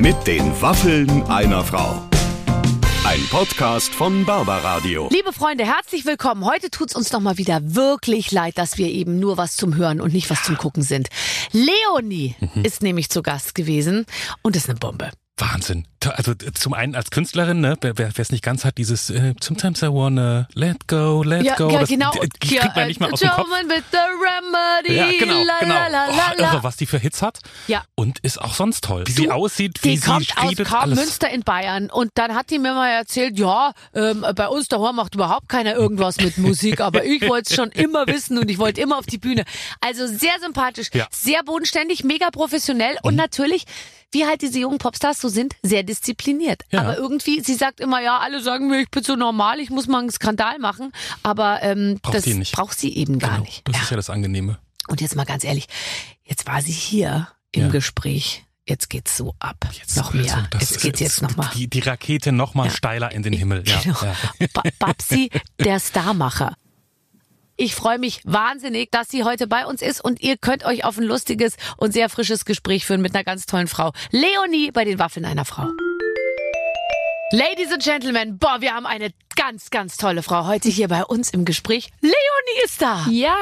Mit den Waffeln einer Frau. Ein Podcast von Barbaradio. Liebe Freunde, herzlich willkommen. Heute tut's uns noch mal wieder wirklich leid, dass wir eben nur was zum Hören und nicht was zum Gucken sind. Leonie Mhm. ist nämlich zu Gast gewesen und ist eine Bombe. Wahnsinn. Also äh, zum einen als Künstlerin, ne, wer es nicht ganz hat, dieses äh, Sometimes I wanna let go, let Ja, go. ja das, genau. die- die kriegt man nicht mal aus dem Kopf. With the remedy. Ja, genau, genau. Oh, irre, was die für Hits hat. Ja. Und ist auch sonst toll. Wie sie Du, aussieht, wie sie kommt aus redet, alles. Münster in Bayern und dann hat die mir mal erzählt, ja, ähm, bei uns daheim macht überhaupt keiner irgendwas mit Musik, aber ich wollte es schon immer wissen und ich wollte immer auf die Bühne. Also sehr sympathisch, Ja. Sehr bodenständig, mega professionell und natürlich, wie halt diese jungen Popstars so sind, sehr diszipliniert. Ja. Aber irgendwie, sie sagt immer, ja, alle sagen mir, ich bin so normal, ich muss mal einen Skandal machen, aber ähm, Braucht das braucht sie eben gar Genau, nicht. Das Ja. ist ja das Angenehme. Und jetzt mal ganz ehrlich, jetzt war sie hier im Ja. Gespräch. Jetzt geht's so ab. Jetzt noch mehr. also, jetzt ist- geht's jetzt noch mal. Die, die Rakete noch mal Ja. steiler in den Himmel. Ja, Genau. ja. Ba Babsi, der Starmacher. Ich freue mich wahnsinnig, dass sie heute bei uns ist und ihr könnt euch auf ein lustiges und sehr frisches Gespräch führen mit einer ganz tollen Frau. Leonie bei den Waffeln einer Frau. Ladies and Gentlemen, boah, wir haben eine ganz, ganz tolle Frau heute hier bei uns im Gespräch. Leonie ist da. Ja,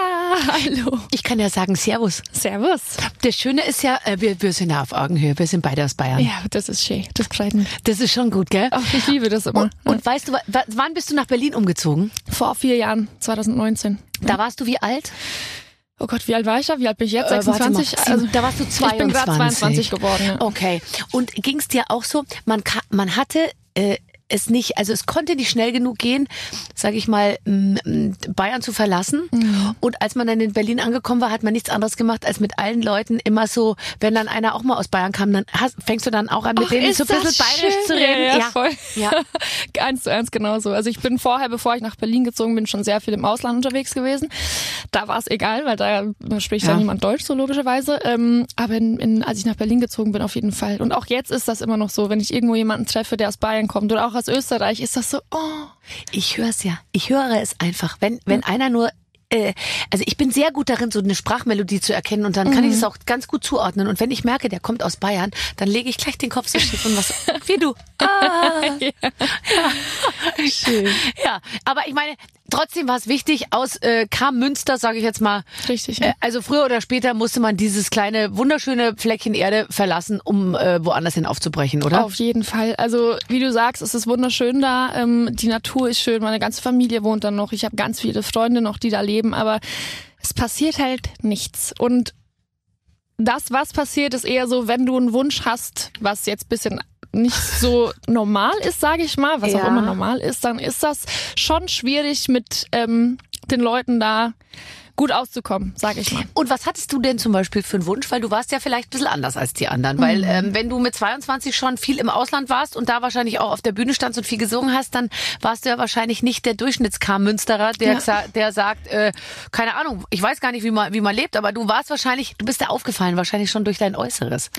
hallo. Ich kann ja sagen, Servus. Servus. Das Schöne ist ja, äh, wir, wir sind ja auf Augenhöhe. Wir sind beide aus Bayern. Ja, das ist schön. Das freut mich. Das ist schon gut, gell? Ach, ich liebe das immer. Und, und weißt du, wa- wa- wann bist du nach Berlin umgezogen? Vor vier Jahren, 2019. Da warst du wie alt? Oh Gott, wie alt war ich da? Wie alt bin ich jetzt? Äh, warte 26? mal, sieben- da warst du Ich bin gerade 22. 22 geworden. Ja. Okay. Und ging es dir auch so, man, man hatte äh, es nicht, also es konnte nicht schnell genug gehen, sage ich mal, Bayern zu verlassen. Mhm. Und als man dann in Berlin angekommen war, hat man nichts anderes gemacht, als mit allen Leuten immer so, wenn dann einer auch mal aus Bayern kam, dann hast, fängst du dann auch an, mit Ach, denen so ein bisschen bayerisch schön. zu reden. Ja, ja, voll. Ja. eins zu eins genauso. Also ich bin vorher, bevor ich nach Berlin gezogen bin, schon sehr viel im Ausland unterwegs gewesen. Da war es egal, weil da spricht ja, Ja. niemand Deutsch, so logischerweise. Ähm, aber in, in, als ich nach Berlin gezogen bin, auf jeden Fall. Und auch jetzt ist das immer noch so, wenn ich irgendwo jemanden treffe, der aus Bayern kommt oder auch aus Österreich, ist das so, oh, Ich höre es ja. Ich höre es einfach. Wenn, wenn einer nur äh, also ich bin sehr gut darin, so eine Sprachmelodie zu erkennen und dann kann ich es auch ganz gut zuordnen. Und wenn ich merke, der kommt aus Bayern, dann lege ich gleich den Kopf so schief und was wie du. Ah. schön. Ja, aber ich meine, trotzdem war es wichtig, aus äh, kam Münster, sage ich jetzt mal. Richtig. Äh, Ne? also früher oder später musste man dieses kleine, wunderschöne Fleckchen Erde verlassen, um äh, woanders hin aufzubrechen, oder? Auf jeden Fall. Also wie du sagst, es ist wunderschön da. Ähm, die Natur ist schön. Meine ganze Familie wohnt da noch. Ich habe ganz viele Freunde noch, die da leben. Aber es passiert halt nichts. Und das, was passiert, ist eher so, wenn du einen Wunsch hast, was jetzt bisschen nicht so normal ist, sage ich mal, was Ja. auch immer normal ist, dann ist das schon schwierig mit ähm, den Leuten da gut auszukommen, sage ich mal. Und was hattest du denn zum Beispiel für einen Wunsch? Weil du warst ja vielleicht ein bisschen anders als die anderen. Weil ähm, wenn du mit 22 schon viel im Ausland warst und da wahrscheinlich auch auf der Bühne standst und viel gesungen hast, dann warst du ja wahrscheinlich nicht der Durchschnittskar-Münsterer, der, Ja. der sagt, äh, keine Ahnung, ich weiß gar nicht, wie man, wie man lebt, aber du warst wahrscheinlich, du bist ja aufgefallen, wahrscheinlich schon durch dein Äußeres.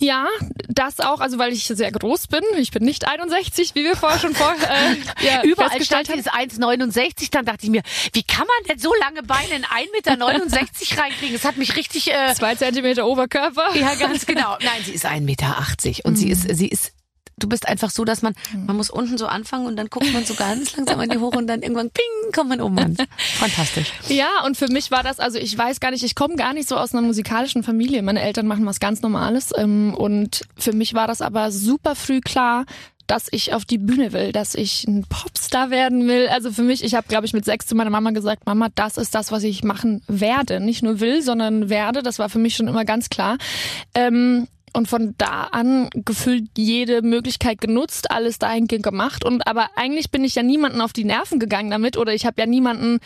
Ja, das auch, also weil ich sehr groß bin. Ich bin nicht 61, wie wir vorher schon vor, äh, ja, Überall stand dieses 1,69, dann dachte ich mir, wie kann man denn so lange Beine in 1,69 Meter reinkriegen? Das hat mich richtig... Äh, Zwei Zentimeter Oberkörper. Ja, ganz genau. Nein, sie ist 1,80 Meter und sie ist, sie ist, du bist einfach so, dass man, man muss unten so anfangen und dann guckt man so ganz langsam an die hoch und dann irgendwann ping, kommt man oben an. Fantastisch. Ja, und für mich war das, also ich weiß gar nicht, ich komme gar nicht so aus einer musikalischen Familie. Meine Eltern machen was ganz Normales. Ähm, und für mich war das aber super früh klar, dass ich auf die Bühne will, dass ich ein Popstar werden will. Also für mich, ich habe, glaube ich, mit sechs zu meiner Mama gesagt, Mama, das ist das, was ich machen werde. Nicht nur will, sondern werde. Das war für mich schon immer ganz klar. Ähm, und von da an gefühlt jede Möglichkeit genutzt, alles dahingehend gemacht. Und aber eigentlich bin ich ja niemanden auf die Nerven gegangen damit oder ich habe ja niemanden,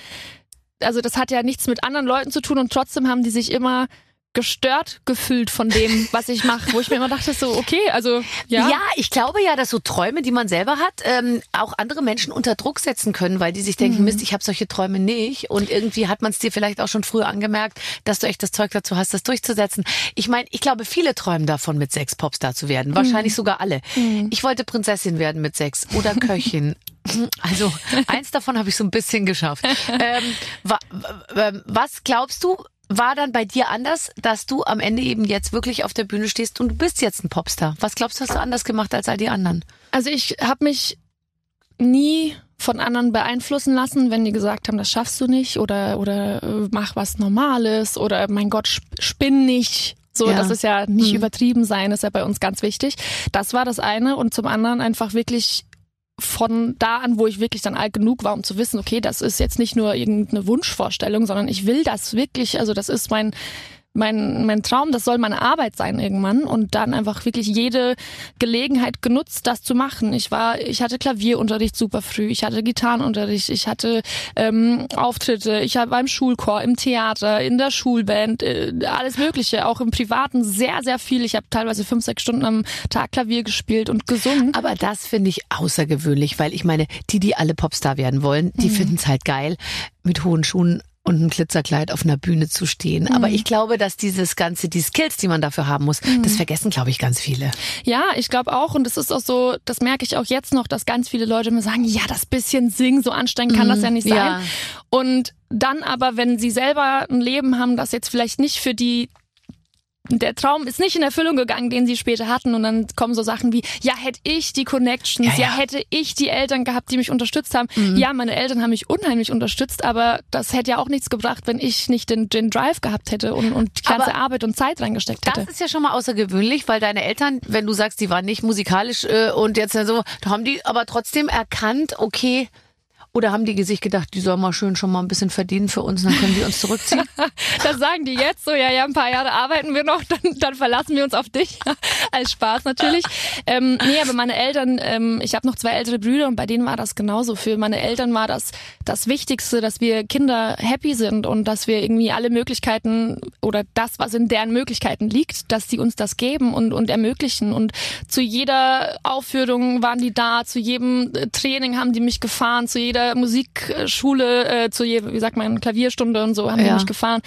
also das hat ja nichts mit anderen Leuten zu tun und trotzdem haben die sich immer gestört gefühlt von dem, was ich mache, wo ich mir immer dachte, so, okay, also ja. Ja, ich glaube ja, dass so Träume, die man selber hat, ähm, auch andere Menschen unter Druck setzen können, weil die sich denken, Mhm. Mist, ich habe solche Träume nicht. Und irgendwie hat man es dir vielleicht auch schon früher angemerkt, dass du echt das Zeug dazu hast, das durchzusetzen. Ich meine, ich glaube, viele träumen davon, mit sechs Popstar zu werden. Wahrscheinlich sogar alle. Ich wollte Prinzessin werden mit sechs oder Köchin. Also eins davon habe ich so ein bisschen geschafft. Ähm, wa wa was glaubst du, war dann bei dir anders, dass du am Ende eben jetzt wirklich auf der Bühne stehst und du bist jetzt ein Popstar? Was glaubst du, hast du anders gemacht als all die anderen? Also ich habe mich nie von anderen beeinflussen lassen, wenn die gesagt haben, das schaffst du nicht oder oder äh, mach was Normales oder mein Gott, spinn nicht. So, Ja. das ist ja nicht Mhm. übertrieben sein, ist ja bei uns ganz wichtig. Das war das eine und zum anderen einfach wirklich von da an, wo ich wirklich dann alt genug war, um zu wissen, okay, das ist jetzt nicht nur irgendeine Wunschvorstellung, sondern ich will das wirklich, also das ist mein mein, mein Traum, das soll meine Arbeit sein irgendwann und dann einfach wirklich jede Gelegenheit genutzt, das zu machen. Ich war, ich hatte Klavierunterricht super früh, ich hatte Gitarrenunterricht, ich hatte ähm, Auftritte, ich war im Schulchor, im Theater, in der Schulband, äh, alles Mögliche, auch im Privaten sehr, sehr viel. Ich habe teilweise fünf, sechs Stunden am Tag Klavier gespielt und gesungen. Aber das finde ich außergewöhnlich, weil ich meine, die, die alle Popstar werden wollen, die finden es halt geil, mit hohen Schuhen und einem Glitzerkleid auf einer Bühne zu stehen. Aber ich glaube, dass dieses ganze, die Skills, die man dafür haben muss, das vergessen, glaube ich, ganz viele. Ja, ich glaube auch. Und es ist auch so, das merke ich auch jetzt noch, dass ganz viele Leute mir sagen, ja, das bisschen singen, so anstrengend kann das ja nicht sein. Ja. Und dann aber, wenn sie selber ein Leben haben, das jetzt vielleicht nicht für die der Traum ist nicht in Erfüllung gegangen, den sie später hatten. Und dann kommen so Sachen wie, ja, hätte ich die Connections, Ja, ja, ja. Mhm. hätte ich die Eltern gehabt, die mich unterstützt haben. Ja, meine Eltern haben mich unheimlich unterstützt, aber das hätte ja auch nichts gebracht, wenn ich nicht den, den Drive gehabt hätte und, und die ganze Aber Arbeit und Zeit reingesteckt hätte. Das ist ja schon mal außergewöhnlich, weil deine Eltern, wenn du sagst, die waren nicht musikalisch äh, und jetzt so, da haben die aber trotzdem erkannt, okay, oder haben die sich gedacht, die sollen mal schön schon mal ein bisschen verdienen für uns, dann können die uns zurückziehen? Das sagen die jetzt so, ja, ja, ein paar Jahre arbeiten wir noch, dann, dann verlassen wir uns auf dich. Als Spaß natürlich. Ähm, nee, aber meine Eltern, ähm, ich habe noch zwei ältere Brüder und bei denen war das genauso. Für meine Eltern war das das Wichtigste, dass wir Kinder happy sind und dass wir irgendwie alle Möglichkeiten oder das, was in deren Möglichkeiten liegt, dass die uns das geben und, und ermöglichen. Und zu jeder Aufführung waren die da, zu jedem äh, Training haben die mich gefahren, zu jeder Musikschule, äh, zu jeder, wie sagt man, Klavierstunde und so haben die Ja. mich gefahren.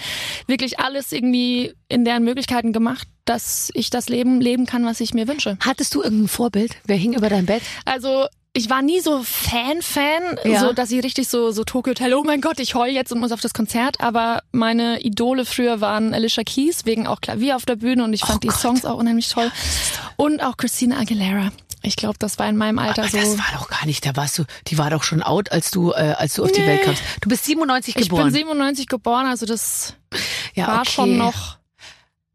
Wirklich alles irgendwie in deren Möglichkeiten gemacht, dass ich das Leben leben kann, was ich mir wünsche. Hattest du irgendein Vorbild? Wer hing über dein Bett? Also ich war nie so Fan-Fan, Ja. so dass ich richtig so so Tokyo Hotel, oh mein Gott, ich heul jetzt und muss auf das Konzert. Aber meine Idole früher waren Alicia Keys, wegen auch Klavier auf der Bühne und ich fand die Oh Gott. Songs auch unheimlich toll. Und auch Christina Aguilera. Ich glaube, das war in meinem Alter Aber so. das war doch gar nicht, da warst du, die war doch schon out, als du, äh, als du auf die Nee. Welt kamst. Du bist 97 ich geboren. bin 97 geboren, also das ja, war okay. schon noch.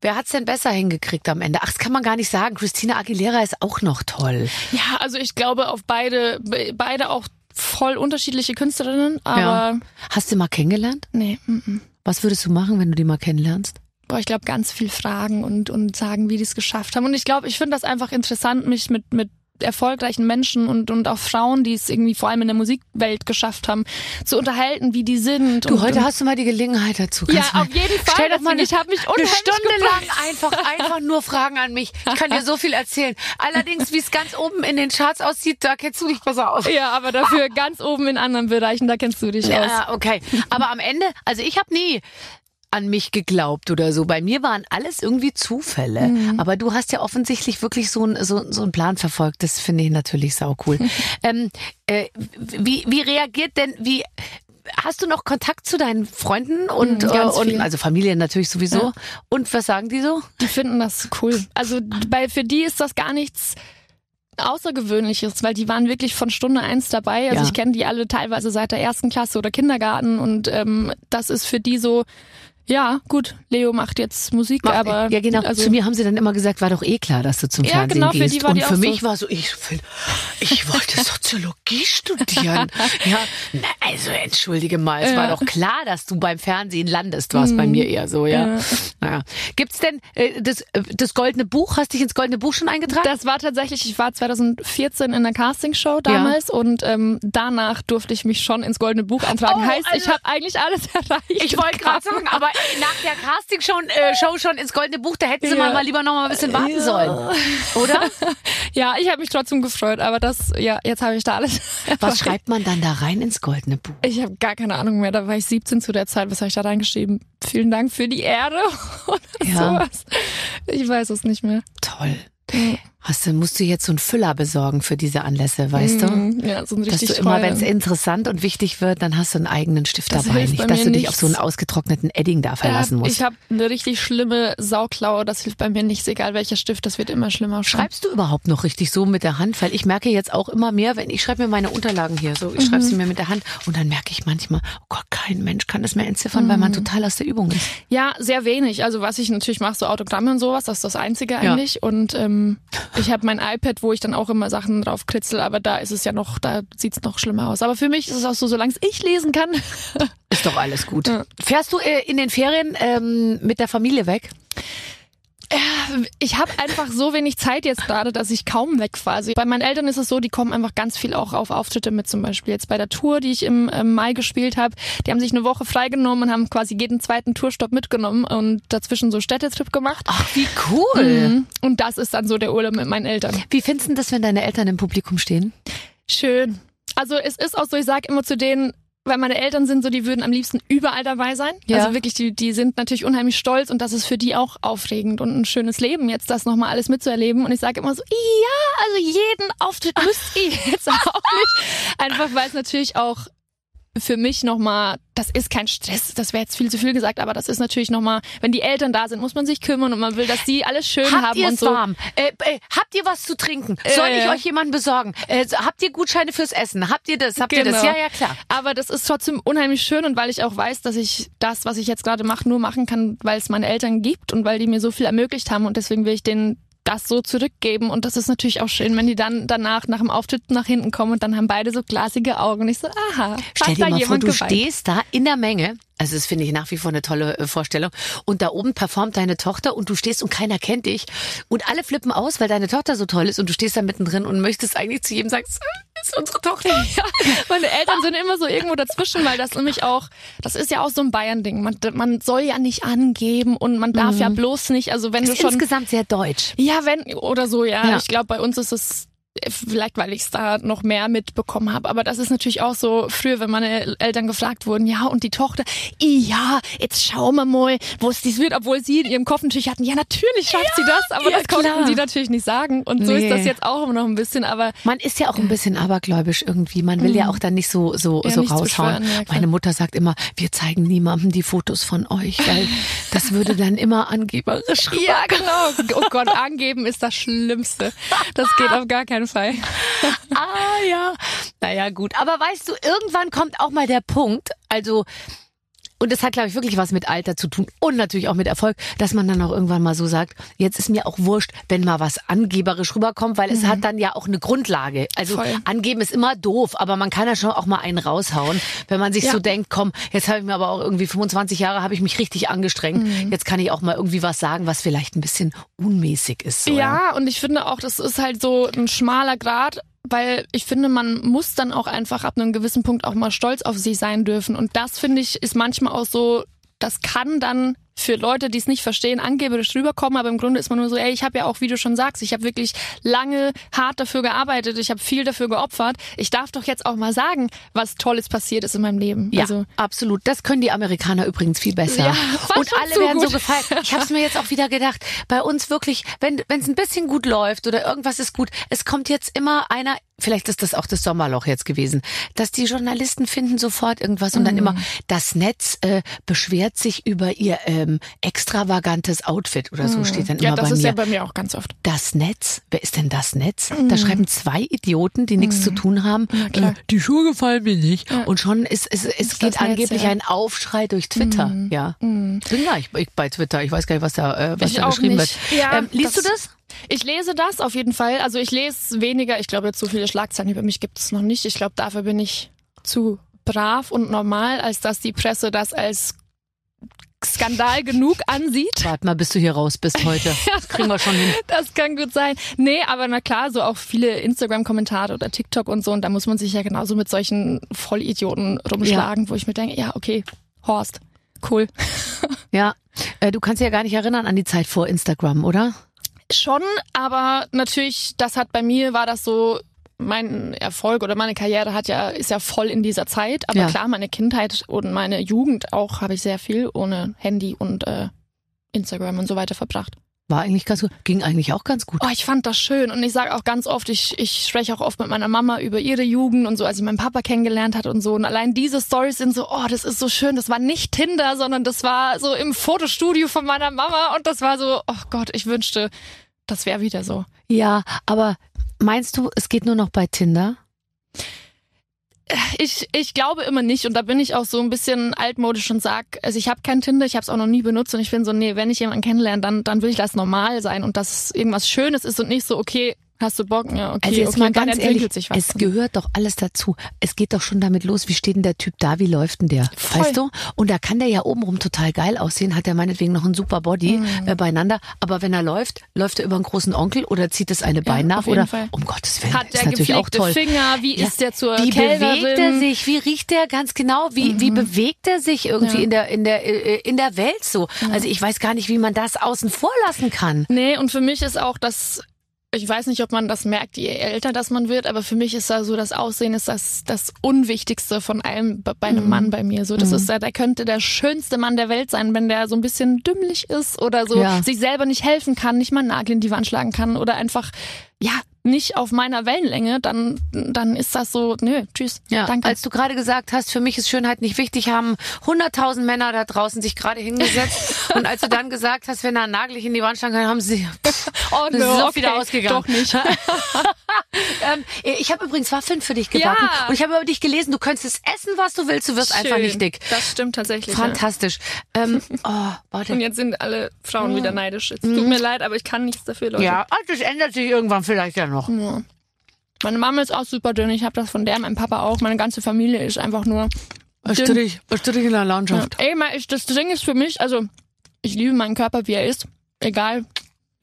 Wer hat's denn besser hingekriegt am Ende? Ach, das kann man gar nicht sagen. Christina Aguilera ist auch noch toll. Ja, also ich glaube auf beide, be- beide auch voll unterschiedliche Künstlerinnen, aber Ja. Hast du mal kennengelernt? nee. Mm -mm. Was würdest du machen, wenn du die mal kennenlernst? Boah, ich glaube, ganz viel fragen und, und sagen, wie die es geschafft haben. Und ich glaube, ich finde das einfach interessant, mich mit, mit erfolgreichen Menschen und, und auch Frauen, die es irgendwie vor allem in der Musikwelt geschafft haben, zu unterhalten, wie die sind. Du, und, heute und, hast du mal die Gelegenheit dazu. Ja, auf jeden Fall. Stell doch mal ich hab mich eine unheimlich Stunde gefreut. lang einfach, einfach nur Fragen an mich. Ich kann dir so viel erzählen. Allerdings, wie es ganz oben in den Charts aussieht, da kennst du dich besser aus. Ja, aber dafür ganz oben in anderen Bereichen, da kennst du dich aus. Ja, okay. Aber am Ende, also ich habe nie an mich geglaubt oder so. Bei mir waren alles irgendwie Zufälle. Mhm. Aber du hast ja offensichtlich wirklich so, ein, so, so einen Plan verfolgt. Das finde ich natürlich sau cool. ähm, äh, wie, wie reagiert denn, wie, hast du noch Kontakt zu deinen Freunden und, Mhm, äh, und also Familie natürlich sowieso? Ja. Und was sagen die so? Die finden das cool. Also bei, für die ist das gar nichts Außergewöhnliches, weil die waren wirklich von Stunde eins dabei. Also Ja. ich kenne die alle teilweise seit der ersten Klasse oder Kindergarten und ähm, das ist für die so, ja gut, Leo macht jetzt Musik, Mach- aber ja, genau. also, Zu mir haben sie dann immer gesagt, war doch eh klar, dass du zum Ja, Fernsehen genau, für gehst. die war Und die für mich so. war so, ich ich wollte Soziologie studieren. ja, na, also entschuldige mal, es war Ja. doch klar, dass du beim Fernsehen landest. War es bei mir eher so, ja. Ja. Naja. Gibt's denn äh, das, äh, das goldene Buch? Hast dich ins goldene Buch schon eingetragen? Das war tatsächlich, ich war 2014 in der Castingshow damals und ähm, danach durfte ich mich schon ins Goldene Buch eintragen. Oh, heißt, ich also- habe eigentlich alles erreicht. ich wollte gerade sagen, aber nach der Castingshow äh, Show schon ins goldene Buch, da hätten sie Ja. mal, lieber noch mal ein bisschen warten Ja. sollen, oder? Ja, ich habe mich trotzdem gefreut, aber das, ja, jetzt habe ich da alles. Was schreibt man dann da rein ins goldene Buch? Ich habe gar keine Ahnung mehr. Da war ich 17 zu der Zeit. Was habe ich da reingeschrieben? Vielen Dank für die Erde oder Ja. sowas. Ich weiß es nicht mehr. Toll. Hast du, musst du jetzt so einen Füller besorgen für diese Anlässe, weißt du? Mm, Ja, so ein Dass richtig du immer, wenn es interessant und wichtig wird, dann hast du einen eigenen Stift Das dabei. Nicht, dass du dich auf so einen nichts. ausgetrockneten Edding da verlassen ja, musst. Ich habe eine richtig schlimme Sauklaue, das hilft bei mir nichts, egal welcher Stift, das wird immer schlimmer. Schreibst du überhaupt noch richtig so mit der Hand? Weil ich merke jetzt auch immer mehr, wenn ich schreibe mir meine Unterlagen hier so, ich Mhm. schreibe sie mir mit der Hand und dann merke ich manchmal, oh Gott, kein Mensch kann das mehr entziffern, weil Mhm. man total aus der Übung ist. Ja, sehr wenig. Also was ich natürlich mache, so Autogramme und sowas, das ist das Einzige Ja. eigentlich. Und ähm, ich habe mein iPad, wo ich dann auch immer Sachen drauf kritzel, aber da ist es ja noch, da sieht's noch schlimmer aus. Aber für mich ist es auch so, solange ich lesen kann. Ist doch alles gut. Ja. Fährst du äh, in den Ferien ähm, mit der Familie weg? Ich habe einfach so wenig Zeit jetzt gerade, dass ich kaum wegfahre. Also bei meinen Eltern ist es so, die kommen einfach ganz viel auch auf Auftritte mit. Zum Beispiel jetzt bei der Tour, die ich im Mai gespielt habe. Die haben sich eine Woche freigenommen und haben quasi jeden zweiten Tourstopp mitgenommen und dazwischen so Städtetrip gemacht. Ach, wie cool. Mhm. Und das ist dann so der Urlaub mit meinen Eltern. Wie findest du das, wenn deine Eltern im Publikum stehen? Schön. Also es ist auch so, ich sag immer zu denen, weil meine Eltern sind so, die würden am liebsten überall dabei sein. Ja. Also wirklich, die, die sind natürlich unheimlich stolz und das ist für die auch aufregend und ein schönes Leben, jetzt das nochmal alles mitzuerleben. Und ich sage immer so, ja, also jeden Auftritt müsst ihr jetzt auch nicht. Einfach weil es natürlich auch für mich nochmal, das ist kein Stress, das wäre jetzt viel zu viel gesagt, aber das ist natürlich nochmal, wenn die Eltern da sind, muss man sich kümmern und man will, dass die alles schön habt haben ihr und so. warm? Äh, äh, habt ihr was zu trinken? Soll Äh. ich euch jemanden besorgen? Äh, habt ihr Gutscheine fürs Essen? Habt ihr das? Habt ihr das? Genau. Ja, ja, klar. Aber das ist trotzdem unheimlich schön und weil ich auch weiß, dass ich das, was ich jetzt gerade mache, nur machen kann, weil es meine Eltern gibt und weil die mir so viel ermöglicht haben und deswegen will ich denen das so zurückgeben und das ist natürlich auch schön, wenn die dann danach nach dem Auftritt nach hinten kommen und dann haben beide so glasige Augen und ich so, aha, Stell dir mal vor, jemand du geweint. stehst da in der Menge. Also das finde ich nach wie vor eine tolle äh, Vorstellung. Und da oben performt deine Tochter und du stehst und keiner kennt dich. Und alle flippen aus, weil deine Tochter so toll ist und du stehst da mittendrin und möchtest eigentlich zu jedem sagen, "Das ist unsere Tochter. Ja, meine Eltern sind immer so irgendwo dazwischen, weil das nämlich auch, das ist ja auch so ein Bayern-Ding. Man, man soll ja nicht angeben und man darf ja bloß nicht, also wenn Das du ist schon insgesamt sehr deutsch. Ja, wenn oder so, ja. Ja. Ich glaube, bei uns ist es vielleicht, weil ich es da noch mehr mitbekommen habe. Aber das ist natürlich auch so früher, wenn meine Eltern gefragt wurden, ja, und die Tochter, ja, jetzt schauen wir mal, wo es dies wird, obwohl sie in ihrem Kopf natürlich hatten, ja, natürlich schafft sie das, aber ja, das konnten klar. sie natürlich nicht sagen. Und so Nee. ist das jetzt auch immer noch ein bisschen, aber Man ist ja auch ein bisschen abergläubisch irgendwie. Man will ja auch dann nicht so so Mhm. Ja, so raushauen. ja, klar. Meine Mutter sagt immer, wir zeigen niemandem die Fotos von euch, weil das würde dann immer angeberisch ja, genau. Oh Gott, angeben ist das Schlimmste. Das geht auf gar keinen Fall. Ah ja. Naja, gut. Aber weißt du, irgendwann kommt auch mal der Punkt, also und das hat, glaube ich, wirklich was mit Alter zu tun und natürlich auch mit Erfolg, dass man dann auch irgendwann mal so sagt, jetzt ist mir auch wurscht, wenn mal was angeberisch rüberkommt, weil es hat dann ja auch eine Grundlage. Also Voll. angeben ist immer doof, aber man kann ja schon auch mal einen raushauen, wenn man sich Ja. so denkt, komm, jetzt habe ich mir aber auch irgendwie 25 Jahre, habe ich mich richtig angestrengt. Jetzt kann ich auch mal irgendwie was sagen, was vielleicht ein bisschen unmäßig ist. So, Ja, und ich finde auch, das ist halt so ein schmaler Grad, weil ich finde, man muss dann auch einfach ab einem gewissen Punkt auch mal stolz auf sich sein dürfen. Und das finde ich ist manchmal auch so, das kann dann für Leute, die es nicht verstehen, angeberisch rüberkommen, aber im Grunde ist man nur so, ey, ich habe ja auch, wie du schon sagst, ich habe wirklich lange hart dafür gearbeitet, ich habe viel dafür geopfert. Ich darf doch jetzt auch mal sagen, was Tolles passiert ist in meinem Leben. Ja, Also absolut. Das können die Amerikaner übrigens viel besser. Ja, und alle werden so gut. gefallen. Ich habe es mir jetzt auch wieder gedacht. Bei uns wirklich, wenn wenn es ein bisschen gut läuft oder irgendwas ist gut, es kommt jetzt immer einer. Vielleicht ist das auch das Sommerloch jetzt gewesen, dass die Journalisten finden sofort irgendwas und dann Mhm. immer das Netz äh, beschwert sich über ihr ähm, extravagantes Outfit oder so steht dann Mhm. ja, immer das bei ist mir. ja bei mir auch ganz oft. das Netz, wer ist denn das Netz? Mhm. Da schreiben zwei Idioten, die nichts zu tun haben. Äh, die Schuhe gefallen mir nicht. Und schon ist es, es Ist geht das angeblich ja. Mhm. ein Aufschrei durch Twitter. Ja. Bin gar nicht ich bei Twitter. Ich weiß gar nicht, was da, äh, was Ich da geschrieben nicht. wird. Ja, ähm, liest das- du das? Ich lese das auf jeden Fall. Also ich lese weniger. Ich glaube, jetzt so viele Schlagzeilen über mich gibt es noch nicht. Ich glaube, dafür bin ich zu brav und normal, als dass die Presse das als Skandal genug ansieht. Warte mal, bis du hier raus bist heute. Das kriegen wir schon hin. Das kann gut sein. Nee, aber na klar, so auch viele Instagram-Kommentare oder TikTok und so. Und da muss man sich ja genauso mit solchen Vollidioten rumschlagen, wo ich mir denke, ja, okay, Horst, cool. Ja. Äh, du kannst dich ja gar nicht erinnern an die Zeit vor Instagram, oder? Schon, aber natürlich, das hat bei mir, war das so, mein Erfolg oder meine Karriere hat ja, ist ja voll in dieser Zeit. Aber Ja. klar, meine Kindheit und meine Jugend auch habe ich sehr viel ohne Handy und äh, Instagram und so weiter verbracht. War eigentlich ganz gut. Ging eigentlich auch ganz gut. Oh, ich fand das schön und ich sage auch ganz oft, ich, ich spreche auch oft mit meiner Mama über ihre Jugend und so, als sie meinen Papa kennengelernt hat und so. Und allein diese Stories sind so, oh, das ist so schön. Das war nicht Tinder, sondern das war so im Fotostudio von meiner Mama und das war so, oh Gott, ich wünschte, das wäre wieder so. Ja, aber meinst du, es geht nur noch bei Tinder? Ich, ich glaube immer nicht und da bin ich auch so ein bisschen altmodisch und sag, also ich habe kein Tinder, ich habe es auch noch nie benutzt und ich bin so, nee, wenn ich jemanden kennenlerne, dann, dann will ich das normal sein und dass irgendwas Schönes ist und nicht so, okay, Hast du Bock? Ja, okay. Also jetzt okay, mal ganz ehrlich, es gehört doch alles dazu. Es geht doch schon damit los, wie steht denn der Typ da, wie läuft denn der? Voll. Weißt du? Und da kann der ja obenrum total geil aussehen, hat er meinetwegen noch einen super Body Mhm. äh, beieinander, aber wenn er läuft, läuft er über einen großen Onkel oder zieht das eine Bein nach auf jeden oder Fall. um Gottes Willen, Hat ist der natürlich auch toll. Finger? Wie Ja. ist der zur Wie Kellnerin? bewegt er sich? Wie riecht er ganz genau? Wie, wie bewegt er sich irgendwie Ja. in der in der äh, in der Welt so? Also ich weiß gar nicht, wie man das außen vor lassen kann. Nee, und für mich ist auch das, ich weiß nicht, ob man das merkt, je älter das man wird, aber für mich ist da so, das Aussehen ist das, das Unwichtigste von allem bei einem Mann bei mir. So, das ist ja, der könnte der schönste Mann der Welt sein, wenn der so ein bisschen dümmlich ist oder so Ja. sich selber nicht helfen kann, nicht mal einen Nagel in die Wand schlagen kann oder einfach, ja, nicht auf meiner Wellenlänge, dann, dann ist das so, nö, tschüss, Ja, danke. als du gerade gesagt hast, für mich ist Schönheit nicht wichtig, haben 100.000 Männer da draußen sich gerade hingesetzt. und als du dann gesagt hast, wenn er einen Nagel in die Wand kann, haben sie oh, das ist auch wieder ausgegangen. Doch nicht. ähm, ich habe übrigens Waffeln für dich gebacken Ja. und ich habe über dich gelesen, du könntest essen, was du willst, du wirst einfach Schön. nicht dick. Das stimmt tatsächlich. ja. Fantastisch. Ähm, oh, warte. Und jetzt sind alle Frauen wieder neidisch. Es tut mir leid, aber ich kann nichts dafür, Leute. Ja, das ändert sich irgendwann vielleicht ja noch. Ja. Meine Mama ist auch super dünn. Ich habe das von der, mein Papa auch. Meine ganze Familie ist einfach nur Ein. Strich, ein Strich in der Ja. Landschaft. Ey, mal, ich, das Ding ist für mich, also ich liebe meinen Körper, wie er ist. Egal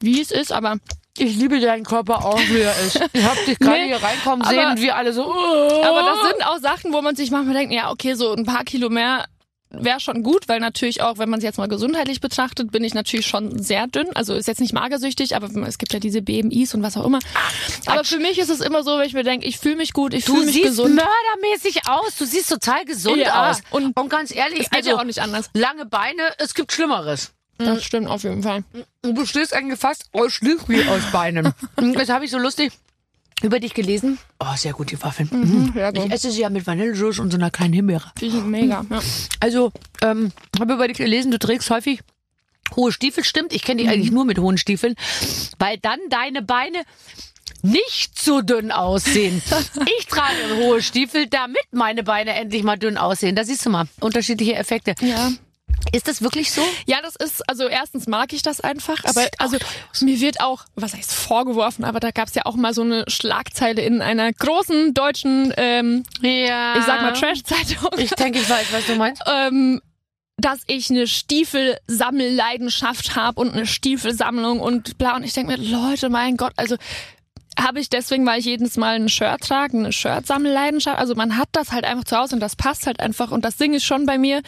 wie es ist, aber Ich liebe deinen Körper auch, wie er ist. Ich hab dich gerade Nee, hier reinkommen aber- sehen und wir alle so. Oh. aber das sind auch Sachen, wo man sich manchmal denkt, ja, okay, so ein paar Kilo mehr wäre schon gut, weil natürlich auch, wenn man es jetzt mal gesundheitlich betrachtet, bin ich natürlich schon sehr dünn. Also ist jetzt nicht magersüchtig, aber es gibt ja diese BMIs und was auch immer. aber für mich ist es immer so, wenn ich mir denke, ich fühle mich gut, ich Du fühle mich siehst gesund. mördermäßig aus. Du siehst total gesund Ja, aus. und ganz ehrlich, Es geht also ja auch nicht anders. lange Beine, es gibt Schlimmeres. Das stimmt auf jeden Fall. Du bestehst eigentlich fast ausschließlich aus Beinen. Und Das habe ich so lustig über dich gelesen. Oh, sehr gut, die Waffeln. Mhm. sehr gut. Ich esse sie ja mit Vanillesoße und so einer kleinen Himbeere. Die sind mega. Ja. Also, ähm, habe über dich gelesen, du trägst häufig hohe Stiefel. Stimmt, ich kenne dich eigentlich nur mit hohen Stiefeln, weil dann deine Beine nicht so dünn aussehen. Ich trage hohe Stiefel, damit meine Beine endlich mal dünn aussehen. Da siehst du mal unterschiedliche Effekte. ja. Ist das wirklich so? Ja, das ist, also erstens mag ich das einfach, aber auch also mir wird auch, was heißt vorgeworfen, aber da gab's ja auch mal so eine Schlagzeile in einer großen deutschen, ähm, Ja. ich sag mal Trash-Zeitung, Ich denke, ich weiß, was du meinst. ähm, dass ich eine Stiefelsammelleidenschaft habe und eine Stiefelsammlung und bla. Und ich denke mir, Leute, mein Gott, also habe ich deswegen, weil ich jedes Mal ein Shirt trage, eine Shirt-Sammelleidenschaft. Also man hat das halt einfach zu Hause und das passt halt einfach. Und das Ding ist schon bei mir,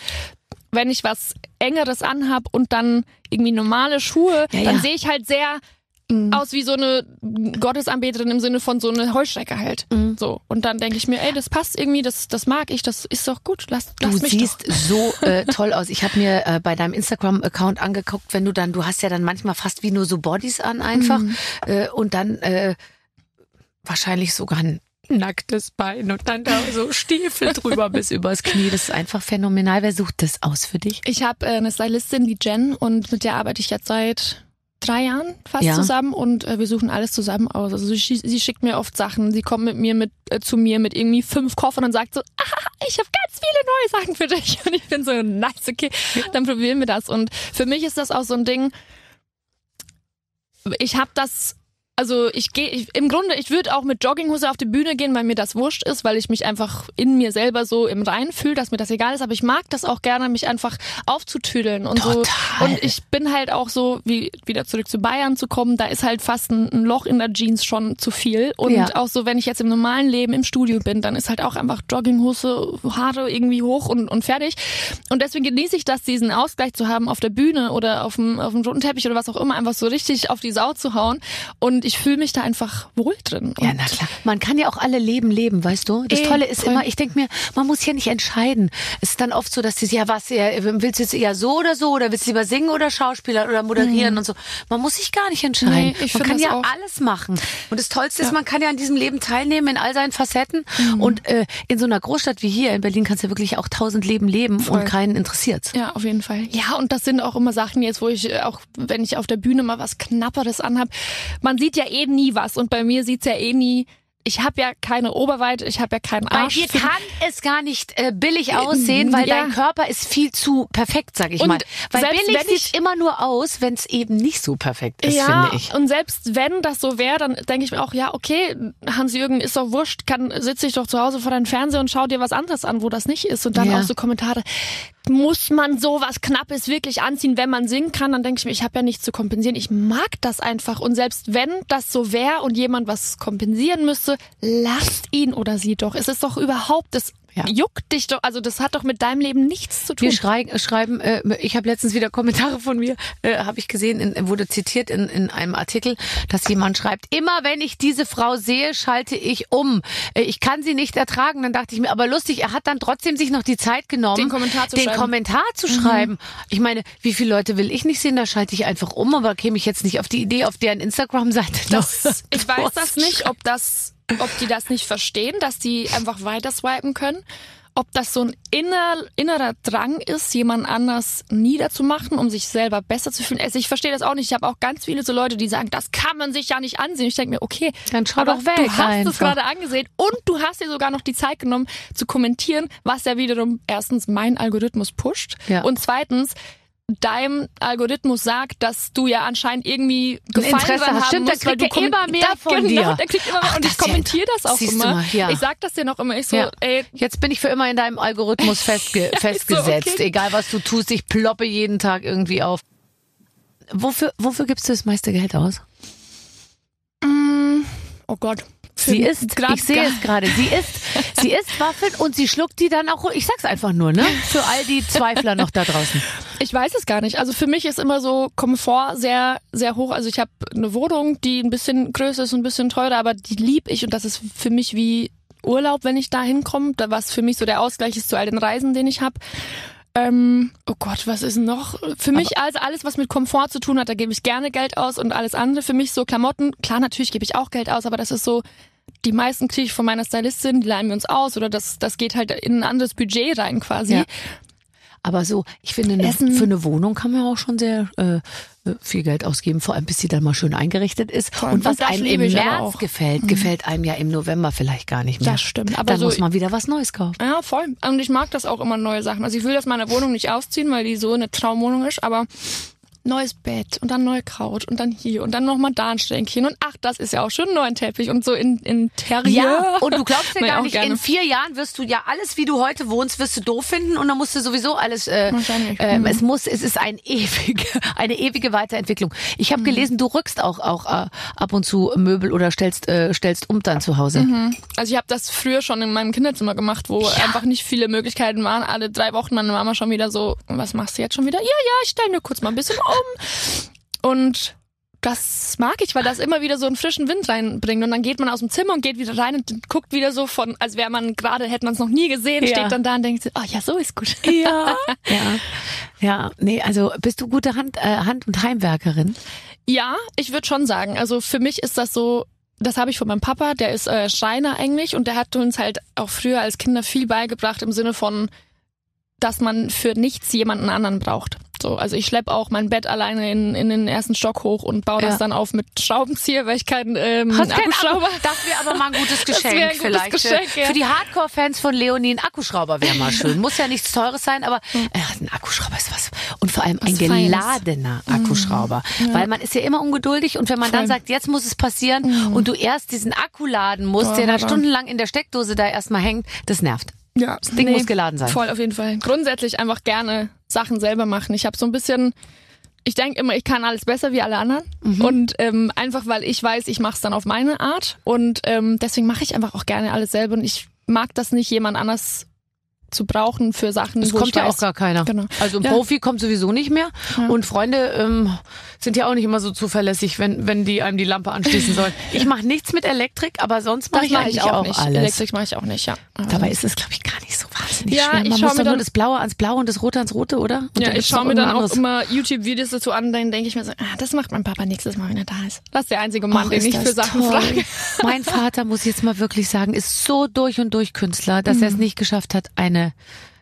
wenn ich was Engeres anhab und dann irgendwie normale Schuhe, Ja, dann ja. sehe ich halt sehr aus wie so eine Gottesanbeterin im Sinne von so eine Heuschrecke halt. Mhm. So. Und dann denke ich mir, ey, das passt irgendwie, das, das mag ich, das ist doch gut. Lass, Du lass mich siehst doch. so äh, toll aus. Ich habe mir äh, bei deinem Instagram-Account angeguckt, wenn du dann, du hast ja dann manchmal fast wie nur so Bodies an einfach Mhm. äh, und dann äh, wahrscheinlich sogar ein nacktes Bein und dann da so Stiefel drüber bis übers Knie. Das ist einfach phänomenal. Wer sucht das aus für dich? Ich habe äh, eine Stylistin, die Jen, und mit der arbeite ich jetzt seit drei Jahren fast Ja. zusammen und äh, wir suchen alles zusammen aus. Also sie, sie schickt mir oft Sachen, sie kommt mit mir mit äh, zu mir mit irgendwie fünf Koffern und sagt so, ah, ich habe ganz viele neue Sachen für dich und ich bin so nice, okay, dann probieren wir das und für mich ist das auch so ein Ding. Ich habe das also ich gehe, ich, im Grunde, ich würde auch mit Jogginghose auf die Bühne gehen, weil mir das wurscht ist, weil ich mich einfach in mir selber so im Rein fühle, dass mir das egal ist. Aber ich mag das auch gerne, mich einfach aufzutüdeln und so. Total. Und ich bin halt auch so, wie wieder zurück zu Bayern zu kommen, da ist halt fast ein, ein Loch in der Jeans schon zu viel. Und Ja. auch so, wenn ich jetzt im normalen Leben im Studio bin, dann ist halt auch einfach Jogginghose, Haare irgendwie hoch und, und fertig. Und deswegen genieße ich das, diesen Ausgleich zu haben auf der Bühne oder auf dem, auf dem roten Teppich oder was auch immer, einfach so richtig auf die Sau zu hauen. Und ich ich fühle mich da einfach wohl drin. Ja, na klar. Man kann ja auch alle Leben leben, weißt du? Das Eh, Tolle ist voll. immer, ich denke mir, man muss ja nicht entscheiden. Es ist dann oft so, dass die, ja, was, ja, willst du jetzt eher so oder so oder willst du lieber singen oder Schauspieler oder moderieren und so. Man muss sich gar nicht entscheiden. Mhm. Nee, man kann ja auch. alles machen. Und das Tollste ist, man kann ja an diesem Leben teilnehmen in all seinen Facetten. Und äh, in so einer Großstadt wie hier in Berlin kannst du wirklich auch tausend Leben leben Voll. und keinen interessiert's. Ja, auf jeden Fall. Ja, und das sind auch immer Sachen jetzt, wo ich äh, auch, wenn ich auf der Bühne mal was Knapperes anhab, man sieht ja eh nie was und bei mir sieht's ja eh nie. Ich habe ja keine Oberweite, ich habe ja keinen Bei Arsch. dir kann es gar nicht äh, billig aussehen, weil ja. dein Körper ist viel zu perfekt, sag ich Und mal. Weil selbst billig wenn sieht immer nur aus, wenn es eben nicht so perfekt ist, ja, finde ich. und selbst wenn das so wäre, dann denke ich mir auch, ja, okay, Hans-Jürgen, ist doch wurscht, kann sitze ich doch zu Hause vor deinem Fernseher und schau dir was anderes an, wo das nicht ist. Und dann Ja. auch so Kommentare, muss man sowas Knappes wirklich anziehen, wenn man singen kann? Dann denke ich mir, ich habe ja nichts zu kompensieren. Ich mag das einfach. Und selbst wenn das so wäre und jemand was kompensieren müsste, lasst ihn oder sie doch. Es ist doch überhaupt, das Ja. juckt dich doch, also das hat doch mit deinem Leben nichts zu tun. Wir schrei schreiben, äh, ich habe letztens wieder Kommentare von mir, äh, habe ich gesehen, in, wurde zitiert in, in einem Artikel, dass jemand schreibt, immer wenn ich diese Frau sehe, schalte ich um. Äh, ich kann sie nicht ertragen. Dann dachte ich mir, aber lustig, er hat dann trotzdem sich noch die Zeit genommen, Den Kommentar zu den schreiben. Mhm. Kommentar zu schreiben. Ich meine, wie viele Leute will ich nicht sehen, da schalte ich einfach um, aber käme ich jetzt nicht auf die Idee, auf deren Instagram-Seite ich weiß das nicht, ob das, ob die das nicht verstehen, dass die einfach weiter swipen können. Ob das so ein inner, innerer Drang ist, jemand anders niederzumachen, um sich selber besser zu fühlen. Also ich verstehe das auch nicht. Ich habe auch ganz viele so Leute, die sagen, das kann man sich ja nicht ansehen. Ich denke mir, okay, Dann schau aber doch weg du hast einfach. es gerade angesehen und du hast dir sogar noch die Zeit genommen zu kommentieren, was ja wiederum erstens mein Algorithmus pusht Ja. und zweitens deinem Algorithmus sagt, dass du ja anscheinend irgendwie Gefallen Interesse dran hast. haben Stimmt, musst, weil du ja immer mehr Da- von genau, dir. Der kriegt immer mehr Ach, und ich kommentiere das auch siehst immer. mal, ja. Ich sag das dir noch immer. Ich so, Ja. ey, Jetzt bin ich für immer in deinem Algorithmus festge festgesetzt. okay. Egal was du tust, ich ploppe jeden Tag irgendwie auf. Wofür, wofür gibst du das meiste Geld aus? mm, oh Gott. Sie isst, Grad ich sehe es gerade, sie isst, sie isst Waffeln und sie schluckt die dann auch, ich sag's einfach nur, ne? Für all die Zweifler noch da draußen. Ich weiß es gar nicht. Also für mich ist immer so Komfort sehr, sehr hoch. Also ich habe eine Wohnung, die ein bisschen größer ist und ein bisschen teurer, aber die lieb ich und das ist für mich wie Urlaub, wenn ich da hinkomme, was für mich so der Ausgleich ist zu all den Reisen, den ich habe. Ähm, oh Gott, was ist noch? Für mich also alles, was mit Komfort zu tun hat, da gebe ich gerne Geld aus und alles andere. Für mich so Klamotten, klar, natürlich gebe ich auch Geld aus, aber das ist so, die meisten kriege ich von meiner Stylistin, die leihen wir uns aus oder das, das geht halt in ein anderes Budget rein quasi. Ja. Aber so, ich finde, ne, für eine Wohnung kann man auch schon sehr äh, viel Geld ausgeben, vor allem bis sie dann mal schön eingerichtet ist. Voll. Und was Und einem im März auch. Mhm. gefällt, gefällt einem ja im November vielleicht gar nicht mehr. Das stimmt, aber dann so- muss man wieder was Neues kaufen. Ja, voll. Und ich mag das auch immer, neue Sachen. Also ich will das meine Wohnung nicht ausziehen, weil die so eine Traumwohnung ist, aber neues Bett und dann neue Couch und dann hier und dann nochmal da ein Schränkchen und ach, das ist ja auch schön, einen neuen Teppich und so in, Interieur. Ja, und du glaubst ja gar auch nicht, gerne. in vier Jahren wirst du ja alles, wie du heute wohnst, wirst du doof finden und dann musst du sowieso alles. Äh, Mhm. Es muss, es ist ein ewige, eine ewige Weiterentwicklung. Ich Mhm. habe gelesen, du rückst auch auch äh, ab und zu Möbel oder stellst äh, stellst um dann zu Hause. Also ich habe das früher schon in meinem Kinderzimmer gemacht, wo einfach nicht viele Möglichkeiten waren. Alle drei Wochen meine Mama schon wieder so, was machst du jetzt schon wieder? Ja, ja, ich stelle mir kurz mal ein bisschen um. Und das mag ich, weil das immer wieder so einen frischen Wind reinbringt. Und dann geht man aus dem Zimmer und geht wieder rein und guckt wieder so von, als wäre man gerade, hätte man es noch nie gesehen, Ja. steht dann da und denkt, oh ja, so ist gut. Ja. ja. Ja, nee, also bist du gute Hand, äh, Hand- und Heimwerkerin? Ja, ich würde schon sagen. Also für mich ist das so, das habe ich von meinem Papa, der ist äh, Schreiner eigentlich und der hat uns halt auch früher als Kinder viel beigebracht im Sinne von, dass man für nichts jemanden anderen braucht. So, also ich schlepp auch mein Bett alleine in, in den ersten Stock hoch und baue Ja. das dann auf mit Schraubenzieher, weil ich keinen ähm, Hast keinen Akkuschrauber. Akku- Das wäre aber mal ein gutes Geschenk ein gutes vielleicht. Geschenk, ja. Für die Hardcore-Fans von Leonie ein Akkuschrauber wäre mal schön. Muss ja nichts Teures sein, aber äh, ein Akkuschrauber ist was. Und vor allem ein Was Feines. geladener Akkuschrauber. Weil man ist ja immer ungeduldig und wenn man dann sagt, jetzt muss es passieren und du erst diesen Akku laden musst, Boah, der dann stundenlang in der Steckdose da erstmal hängt, das nervt. Ja, Das Ding muss geladen sein. Voll auf jeden Fall. Grundsätzlich einfach gerne Sachen selber machen. Ich habe so ein bisschen, ich denke immer, ich kann alles besser wie alle anderen. Mhm. Und ähm, einfach weil ich weiß, ich mache es dann auf meine Art. Und ähm, deswegen mache ich einfach auch gerne alles selber. Und ich mag das nicht, jemand anders zu brauchen für Sachen. Das wo kommt ich ja weiß, auch gar keiner. Genau. Also ein Ja. Profi kommt sowieso nicht mehr. Ja. Und Freunde ähm, sind ja auch nicht immer so zuverlässig, wenn, wenn die einem die Lampe anschließen sollen. Ich mache nichts mit Elektrik, aber sonst mache ich eigentlich ich auch, auch nicht. alles. Elektrik mache ich auch nicht, ja. Dabei ist es, glaube ich, gar nicht so wahnsinnig Ja, schwer. ich Man schau muss mir doch nur dann- das Blaue ans Blaue und das Rote ans Rote, oder? Und ja, ich schaue mir dann irgendwas auch immer YouTube-Videos dazu an, dann denke ich mir so, ah, das macht mein Papa nächstes Mal, wenn er da ist. Das ist der einzige Mann, Ach, den ich für Sachen toll. frage. Mein Vater, muss ich jetzt mal wirklich sagen, ist so durch und durch Künstler, dass er Mhm. es nicht geschafft hat, eine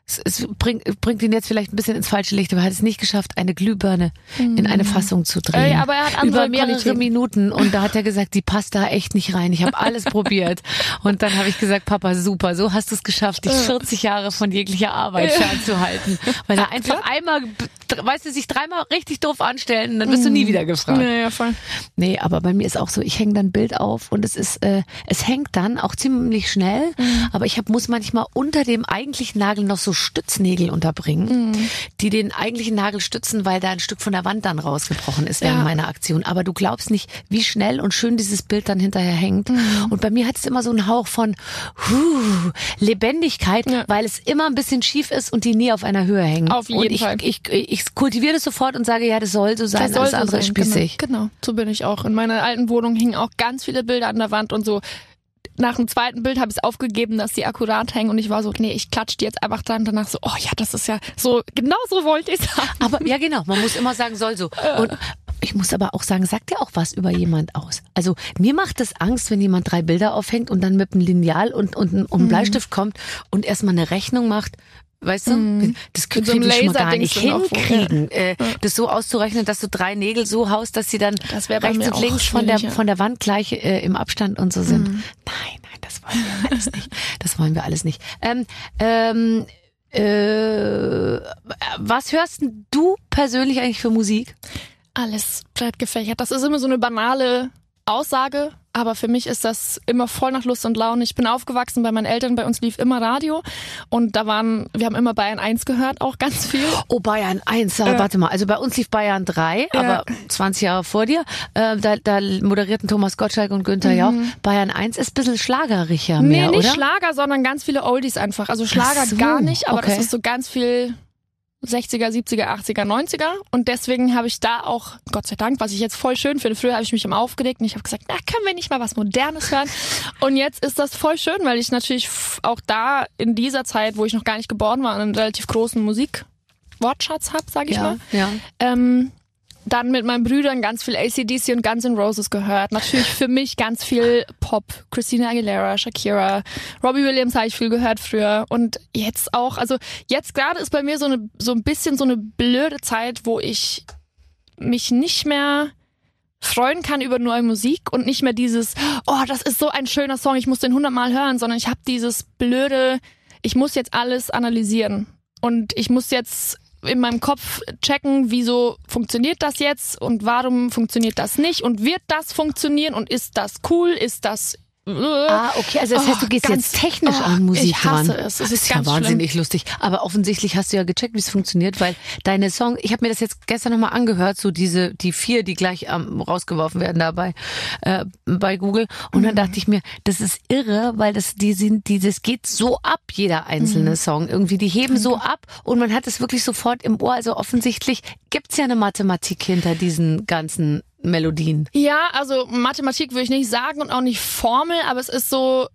es, es bringt, bringt ihn jetzt vielleicht ein bisschen ins falsche Licht, aber er hat es nicht geschafft, eine Glühbirne in eine Fassung zu drehen. Mhm. Ey, aber er hat andere Über mehrere Qualitäten. Minuten und da hat er gesagt, die passt da echt nicht rein. Ich habe alles probiert. Und dann habe ich gesagt, Papa, super, so hast du es geschafft, dich 40 Jahre von jeglicher Arbeit fernzuhalten. Weil er einfach einmal, weißt du, sich dreimal richtig doof anstellen und dann wirst du nie wieder gefragt. Ja, ja, voll. Nee, aber bei mir ist auch so, ich hänge dann ein Bild auf und es ist, äh, es hängt dann auch ziemlich schnell, aber ich hab, muss manchmal unter dem eigentlichen Nagel noch so Stütznägel unterbringen, die den eigentlichen Nagel stützen, weil da ein Stück von der Wand dann rausgebrochen ist während Ja. meiner Aktion. Aber du glaubst nicht, wie schnell und schön dieses Bild dann hinterher hängt. Und bei mir hat es immer so einen Hauch von huh, Lebendigkeit, Ja. weil es immer ein bisschen schief ist und die nie auf einer Höhe hängen. Auf und jeden ich, Fall. Ich, ich, ich kultiviere das sofort und sage, ja, das soll so sein, Das soll alles so andere ist sein, spießig. Genau, genau, so bin ich auch. In meiner alten Wohnung hingen auch ganz viele Bilder an der Wand und so. Nach dem zweiten Bild habe ich es aufgegeben, dass die akkurat hängen und ich war so, nee, ich klatsche die jetzt einfach dran. Danach so, oh ja, das ist ja so, genau so wollte ich sagen. Aber ja, genau, man muss immer sagen, soll so. Und ich muss aber auch sagen, sagt ja auch was über jemand aus. Also mir macht es Angst, wenn jemand drei Bilder aufhängt und dann mit einem Lineal und, und, und einem Bleistift kommt und erstmal eine Rechnung macht. Weißt du, das Mit so ich schon mal gar nicht hinkriegen, äh, das so auszurechnen, dass du drei Nägel so haust, dass sie dann rechts und links von der, von der Wand gleich äh, im Abstand und so sind. Nein, nein, das wollen wir alles nicht. Das wollen wir alles nicht. Ähm, ähm, äh, was hörst denn du persönlich eigentlich für Musik? Alles breit gefächert. Das ist immer so eine banale Aussage, aber für mich ist das immer voll nach Lust und Laune. Ich bin aufgewachsen bei meinen Eltern, bei uns lief immer Radio und da waren, wir haben immer Bayern 1 gehört, auch ganz viel. Oh, Bayern 1, ja. warte mal. Also bei uns lief Bayern 3, Ja. aber 20 Jahre vor dir. Äh, da, da moderierten Thomas Gottschalk und Günther Jauch. Bayern 1 ist ein bisschen schlageriger Nee, mehr, nicht oder? Schlager, sondern ganz viele Oldies einfach. Also Schlager so, gar nicht, aber okay. das ist so ganz viel 60er, 70er, 80er, 90er. Und deswegen habe ich da auch, Gott sei Dank, was ich jetzt voll schön finde, früher habe ich mich immer aufgeregt und ich habe gesagt, na, können wir nicht mal was Modernes hören? Und jetzt ist das voll schön, weil ich natürlich auch da in dieser Zeit, wo ich noch gar nicht geboren war, einen relativ großen Musikwortschatz habe, sage ich ja, mal. ja. Ähm, dann mit meinen Brüdern ganz viel ACDC und Guns N' Roses gehört. Natürlich für mich ganz viel Pop. Christina Aguilera, Shakira, Robbie Williams habe ich viel gehört früher. Und jetzt auch, also jetzt gerade ist bei mir so, eine, so ein bisschen so eine blöde Zeit, wo ich mich nicht mehr freuen kann über neue Musik und nicht mehr dieses, oh, das ist so ein schöner Song, ich muss den hundertmal hören, sondern ich habe dieses blöde, ich muss jetzt alles analysieren. Und ich muss jetzt in meinem Kopf checken, wieso funktioniert das jetzt und warum funktioniert das nicht und wird das funktionieren und ist das cool, ist das Ah, okay. Also das heißt, du Oh, gehst ganz- jetzt technisch oh, an Musik ich hasse dran. es. Es das ist ist ja wahnsinnig lustig. Aber offensichtlich hast du ja gecheckt, wie es funktioniert, weil deine Song, ich habe mir das jetzt gestern nochmal angehört, so diese, die vier, die gleich ähm, rausgeworfen werden dabei äh, bei Google. Und Mhm. dann dachte ich mir, das ist irre, weil das, die sind, die, das geht so ab, jeder einzelne Mhm. Song. Irgendwie, die heben so ab und man hat es wirklich sofort im Ohr. Also offensichtlich gibt's ja eine Mathematik hinter diesen ganzen Melodien. Ja, also Mathematik würde ich nicht sagen und auch nicht Formel, aber es ist so,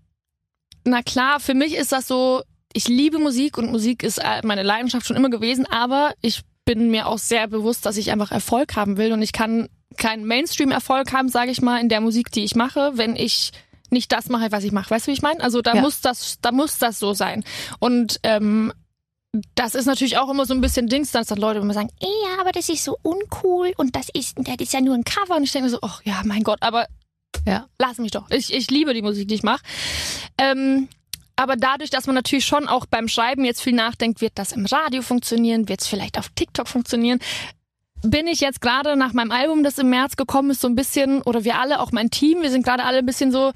na klar, für mich ist das so, ich liebe Musik und Musik ist äh, meine Leidenschaft schon immer gewesen, aber ich bin mir auch sehr bewusst, dass ich einfach Erfolg haben will und ich kann keinen Mainstream-Erfolg haben, sage ich mal, in der Musik, die ich mache, wenn ich nicht das mache, was ich mache. Weißt du, wie ich meine? Also da Ja. muss das, da muss das so sein. Und ähm, das ist natürlich auch immer so ein bisschen Dings, dass dann Leute immer sagen, ja, aber das ist so uncool und das ist, das ist ja nur ein Cover. Und ich denke mir so, ach ja, mein Gott, aber Ja. lass mich doch. Ich, ich liebe die Musik, die ich mache. Ähm, aber dadurch, dass man natürlich schon auch beim Schreiben jetzt viel nachdenkt, wird das im Radio funktionieren, wird es vielleicht auf TikTok funktionieren, bin ich jetzt gerade nach meinem Album, das im März gekommen ist, so ein bisschen, oder wir alle, auch mein Team, wir sind gerade alle ein bisschen so,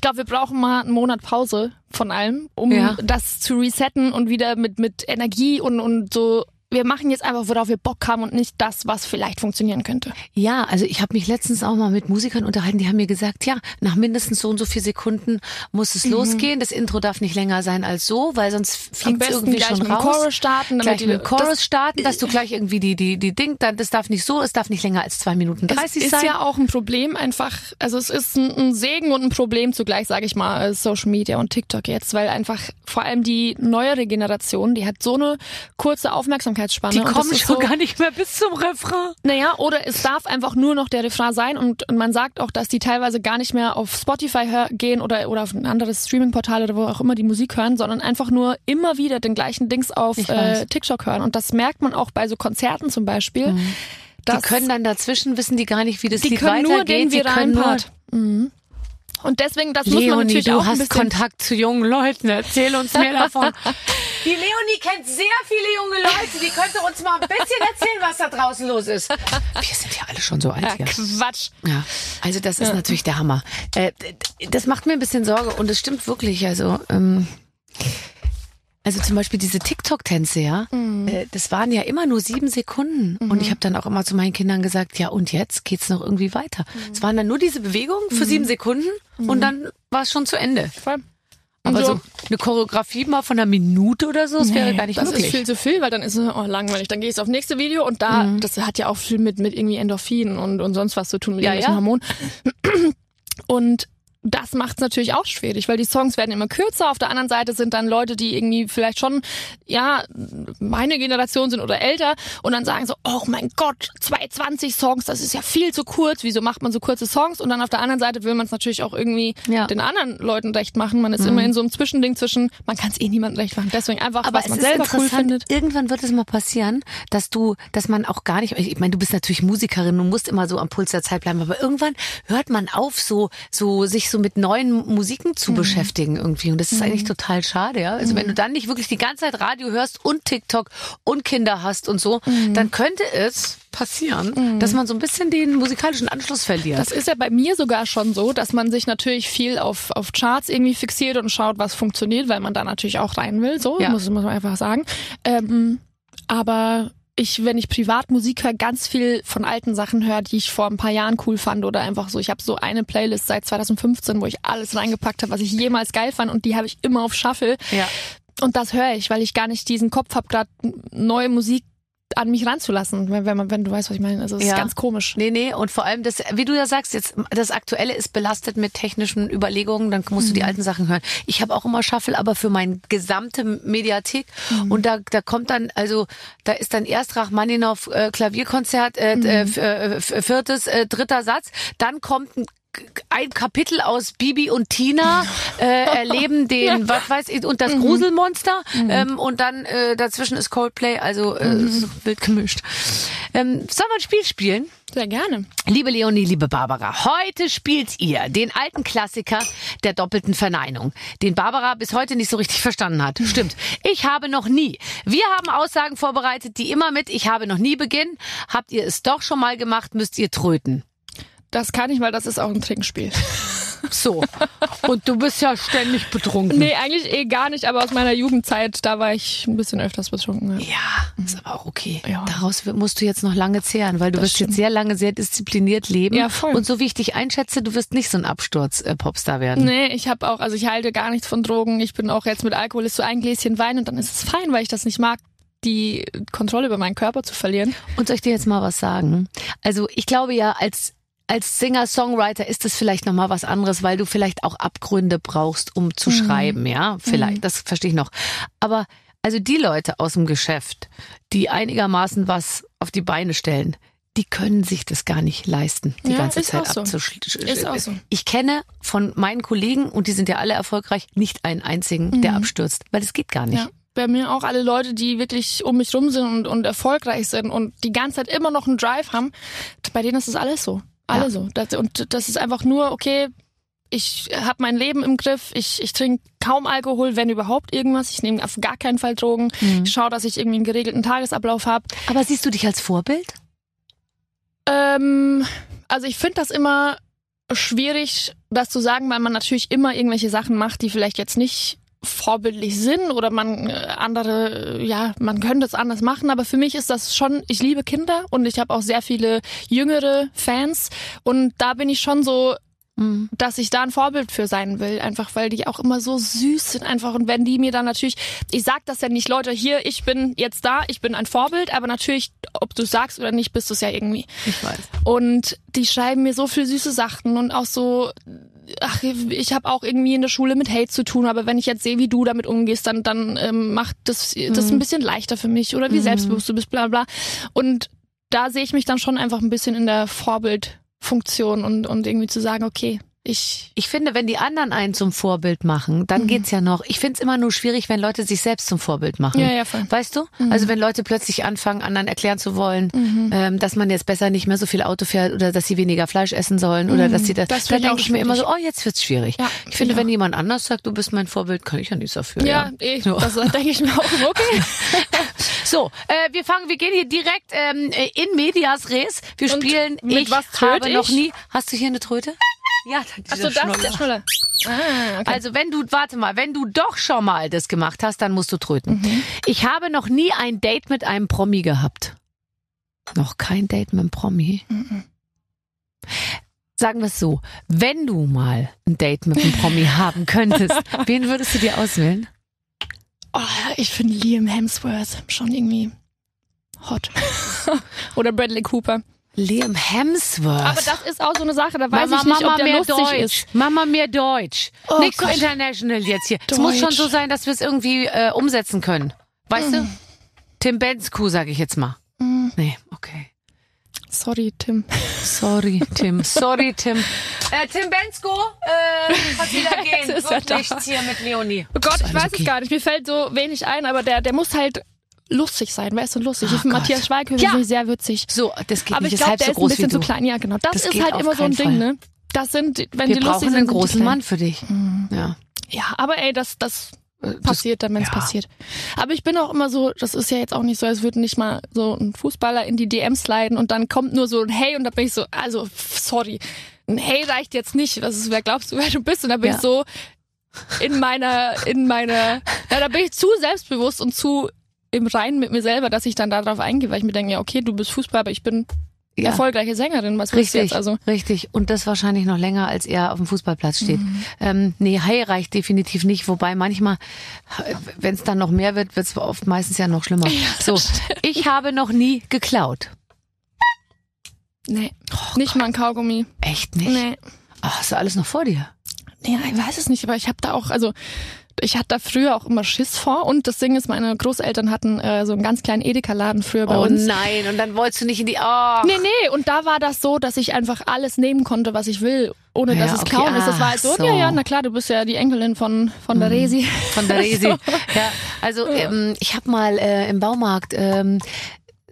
ich glaube, wir brauchen mal einen Monat Pause von allem, um Ja. das zu resetten und wieder mit, mit Energie und, und so wir machen jetzt einfach, worauf wir Bock haben und nicht das, was vielleicht funktionieren könnte. Ja, also ich habe mich letztens auch mal mit Musikern unterhalten, die haben mir gesagt, ja, nach mindestens so und so vier Sekunden muss es mhm. losgehen. Das Intro darr nicht länger sein als so, weil sonst fliegt es irgendwie schon raus. Chorus starten, damit gleich mit Chorus das, starten, dass du gleich irgendwie die die die Ding, dann das darf nicht so, es darf nicht länger als zwei Minuten dreißig sein. Es ist ja auch ein Problem einfach, also es ist ein, ein Segen und ein Problem zugleich, sage ich mal, Social Media und TikTok jetzt, weil einfach vor allem die neuere Generation, die hat so eine kurze Aufmerksamkeitsspanne. Die kommen schon so, gar nicht mehr bis zum Refrain. Naja, oder es darf einfach nur noch der Refrain sein und, und man sagt auch, dass die teilweise gar nicht mehr auf Spotify gehen oder, oder auf ein anderes Streaming-Portal oder wo auch immer die Musik hören, sondern einfach nur immer wieder den gleichen Dings auf äh, TikTok hören. Und das merkt man auch bei so Konzerten zum Beispiel. Mhm. Die können dann dazwischen wissen die gar nicht, wie das die Lied können weitergeht. Nur den die können nur Part. Mhm. Und deswegen, das Leonie, muss man natürlich du auch hast Kontakt zu jungen Leuten. Erzähl uns mehr davon. Die Leonie kennt sehr viele junge Leute. Die könnte uns mal ein bisschen erzählen, was da draußen los ist. Wir sind ja alle schon so alt ja, hier. Quatsch. Ja, also das ist ja. natürlich der Hammer. Äh, das macht mir ein bisschen Sorge und es stimmt wirklich. Also ähm, also zum Beispiel diese TikTok-Tänze, ja, mhm. äh, das waren ja immer nur sieben Sekunden. Mhm. Und ich habe dann auch immer zu meinen Kindern gesagt, ja, und jetzt geht's noch irgendwie weiter. Mhm. Es waren dann nur diese Bewegungen für sieben Sekunden und dann war es schon zu Ende. Voll. Aber so, so eine Choreografie mal von einer Minute oder so, das nee, wäre gar nicht das möglich. Das ist viel zu viel, weil dann ist es oh, langweilig. Dann gehe ich aufs nächste Video und da, mhm. das hat ja auch viel mit, mit irgendwie Endorphin und, und sonst was zu tun, mit ja, irgendwelchen ja. Hormonen. Und das macht es natürlich auch schwierig, weil die Songs werden immer kürzer. Auf der anderen Seite sind dann Leute, die irgendwie vielleicht schon, ja, meine Generation sind oder älter und dann sagen so, oh mein Gott, 220 Songs, das ist ja viel zu kurz. Wieso macht man so kurze Songs? Und dann auf der anderen Seite will man es natürlich auch irgendwie ja. den anderen Leuten recht machen. Man ist mhm. immer in so einem Zwischending zwischen, man kann es eh niemandem recht machen. Deswegen einfach, Aber was man selber cool findet. Irgendwann wird es mal passieren, dass du, dass man auch gar nicht, ich meine, du bist natürlich Musikerin, du musst immer so am Puls der Zeit bleiben, aber irgendwann hört man auf, so, so, sich so mit neuen Musiken zu mhm. beschäftigen irgendwie. Und das ist mhm. eigentlich total schade, ja. Also mhm. wenn du dann nicht wirklich die ganze Zeit Radio hörst und TikTok und Kinder hast und so, Mhm. dann könnte es passieren, Mhm. dass man so ein bisschen den musikalischen Anschluss verliert. Das ist ja bei mir sogar schon so, dass man sich natürlich viel auf, auf Charts irgendwie fixiert und schaut, was funktioniert, weil man da natürlich auch rein will. So, Ja. muss, muss man einfach sagen. Ähm, aber ich, wenn ich privat Musik höre, ganz viel von alten Sachen höre, die ich vor ein paar Jahren cool fand oder einfach so. Ich habe so eine Playlist seit 2015, wo ich alles reingepackt habe, was ich jemals geil fand und die habe ich immer auf Shuffle. Ja. Und das höre ich, weil ich gar nicht diesen Kopf habe, gerade neue Musik an mich ranzulassen, wenn, wenn, man, wenn du weißt, was ich meine. Also es Ja. ist ganz komisch. Nee, nee, und vor allem das, wie du ja sagst, jetzt das Aktuelle ist belastet mit technischen Überlegungen, dann musst du Mhm. die alten Sachen hören. Ich habe auch immer Shuffle, aber für meine gesamte Mediathek Mhm. und da da kommt dann also da ist dann erst Rachmaninow äh, Klavierkonzert äh, Mhm. äh, äh, viertes äh, dritter Satz, dann kommt ein ein Kapitel aus Bibi und Tina äh, erleben den, was weiß ich, und das Mhm. Gruselmonster ähm, und dann äh, dazwischen ist Coldplay, also äh, Mhm. wild gemischt. Ähm, sollen wir ein Spiel spielen? Sehr gerne. Liebe Leonie, liebe Barbara, heute spielt ihr den alten Klassiker der doppelten Verneinung, den Barbara bis heute nicht so richtig verstanden hat. Stimmt. Ich habe noch nie. Wir haben Aussagen vorbereitet, die immer mit Ich habe noch nie beginnen. Habt ihr es doch schon mal gemacht, müsst ihr tröten. Das kann ich, weil das ist auch ein Trinkspiel. So. Und du bist ja ständig betrunken. Nee, eigentlich eh gar nicht, aber aus meiner Jugendzeit, da war ich ein bisschen öfters betrunken. Ja. Ja, ist aber auch okay. Ja. Daraus musst du jetzt noch lange zehren, weil du Das wirst stimmt. jetzt sehr lange sehr diszipliniert leben. Ja, voll. Und so wie ich dich einschätze, du wirst nicht so ein Absturz-Popstar werden. Nee, ich habe auch, also ich halte gar nichts von Drogen. Ich bin auch jetzt mit Alkohol ist so ein Gläschen Wein und dann ist es fein, weil ich das nicht mag, die Kontrolle über meinen Körper zu verlieren. Und soll ich dir jetzt mal was sagen? Also ich glaube ja, als als Singer-Songwriter ist es vielleicht noch mal was anderes, weil du vielleicht auch Abgründe brauchst, um zu schreiben, ja? Vielleicht, das verstehe ich noch. Aber also die Leute aus dem Geschäft, die einigermaßen was auf die Beine stellen, die können sich das gar nicht leisten, die Ja, ganze Zeit so. abzuschließen. Ist auch so. Ich kenne von meinen Kollegen, und die sind ja alle erfolgreich, nicht einen einzigen, der abstürzt, weil es geht gar nicht. Mhm. Ja. Bei mir auch alle Leute, die wirklich um mich rum sind und, und erfolgreich sind und die ganze Zeit immer noch einen Drive haben, bei denen ist das alles so. Alle Ja. so. Das, und das ist einfach nur, okay, ich habe mein Leben im Griff, ich, ich trinke kaum Alkohol, wenn überhaupt irgendwas. Ich nehme auf gar keinen Fall Drogen. Mhm. Ich schaue, dass ich irgendwie einen geregelten Tagesablauf habe. Aber siehst du dich als Vorbild? Ähm, also ich finde das immer schwierig, das zu sagen, weil man natürlich immer irgendwelche Sachen macht, die vielleicht jetzt nicht vorbildlich sind oder man äh, andere, äh, ja, man könnte es anders machen, aber für mich ist das schon, ich liebe Kinder und ich habe auch sehr viele jüngere Fans und da bin ich schon so, dass ich da ein Vorbild für sein will, einfach weil die auch immer so süß sind einfach und wenn die mir dann natürlich, ich sag das ja nicht, Leute, hier, ich bin jetzt da, ich bin ein Vorbild, aber natürlich, ob du sagst oder nicht, bist du es ja irgendwie. Ich weiß. Und die schreiben mir so viel süße Sachen und auch so, ach, ich habe auch irgendwie in der Schule mit Hate zu tun, aber wenn ich jetzt sehe, wie du damit umgehst, dann, dann ähm, macht das das ein bisschen leichter für mich. Oder wie selbstbewusst du bist, bla bla. Und da sehe ich mich dann schon einfach ein bisschen in der Vorbildfunktion und, und irgendwie zu sagen, okay, ich Ich finde, wenn die anderen einen zum Vorbild machen, dann geht's ja noch. Ich finde es immer nur schwierig, wenn Leute sich selbst zum Vorbild machen. Ja, ja, voll. Weißt du? Also wenn Leute plötzlich anfangen, anderen erklären zu wollen, ähm, dass man jetzt besser nicht mehr so viel Auto fährt oder dass sie weniger Fleisch essen sollen oder dass sie das. Das dann denke ich mir immer so, oh, jetzt wird's schwierig. Ja, ich find finde, wenn jemand anders sagt, du bist mein Vorbild, kann ich ja nichts dafür. ja, Ja. eh, So. das denke ich mir auch okay. So, äh, wir fangen, wir gehen hier direkt ähm, in Medias Res. Wir Und spielen. mit ich habe noch ich? nie. Hast du hier eine Tröte? Ja, dieser Achso, das ist der Schnuller. Ah, okay. Also wenn du, warte mal, wenn du doch schon mal das gemacht hast, dann musst du tröten. Mhm. Ich habe noch nie ein Date mit einem Promi gehabt. Noch kein Date mit einem Promi? Mhm. Sagen wir es so, wenn du mal ein Date mit einem Promi haben könntest, wen würdest du dir auswählen? Oh, ich finde Liam Hemsworth schon irgendwie hot. Oder Bradley Cooper. Liam Hemsworth. Aber das ist auch so eine Sache, da weiß Mama, ich nicht, Mama ob der mehr lustig Deutsch. ist. Mama mehr Deutsch. Oh Nicht so international jetzt hier. Es muss schon so sein, dass wir es irgendwie äh, umsetzen können. Weißt du? Tim Bensko, sag ich jetzt mal. Mm. Nee, okay. Sorry, Tim. Sorry, Tim. Sorry, Tim. Äh, Tim Bensko, äh, wieder gehen. Wird da. nichts hier mit Leonie. Oh Gott, ich weiß okay. es gar nicht. Mir fällt so wenig ein, aber der, der muss halt lustig sein. Wer ist denn lustig? Oh ich finde. Matthias Schweighöfer Ja. sehr witzig. So, das geht Aber nicht. ich glaube, der so ist ein bisschen zu klein. Ja, genau. Das, Das ist halt immer so ein keinen Ding, Fall. ne? Das sind, wenn Wir die lustig sind, einen sind großen klein. Mann für dich. Ja. Ja, aber ey, das, das Äh, passiert dann, wenn es ja. passiert. Aber ich bin auch immer so, das ist ja jetzt auch nicht so, als würde nicht mal so ein Fußballer in die DMs leiden und dann kommt nur so ein Hey und da bin ich so, also sorry, ein Hey reicht jetzt nicht. Was ist, wer glaubst du, wer du bist? Und da bin Ja. ich so in meiner, in meiner, ja, da bin ich zu selbstbewusst und zu im Reinen mit mir selber, dass ich dann darauf eingehe, weil ich mir denke, ja, okay, du bist Fußballer, aber ich bin Ja. erfolgreiche Sängerin. Was willst du Richtig, jetzt? Also, richtig. Und das wahrscheinlich noch länger, als er auf dem Fußballplatz steht. Mhm. Ähm, nee, Hai reicht definitiv nicht. Wobei manchmal, wenn es dann noch mehr wird, wird es oft meistens ja noch schlimmer. so, ich habe noch nie geklaut. nee, nicht mal ein Kaugummi. Echt nicht? Nee. Ach, hast du alles noch vor dir? Ja, ich weiß es nicht, aber ich habe da auch, also ich hatte da früher auch immer Schiss vor und das Ding ist, meine Großeltern hatten äh, so einen ganz kleinen Edeka-Laden früher bei oh uns. nein, und dann wolltest du nicht in die. Oh. Nee, nee, und da war das so, dass ich einfach alles nehmen konnte, was ich will, ohne Ja, dass es okay, klauen ist. Das war halt so, so. ja, ja, na klar, du bist ja die Enkelin von, von der Resi. Von der Resi. Ja, also ähm, ich habe mal äh, im Baumarkt ähm,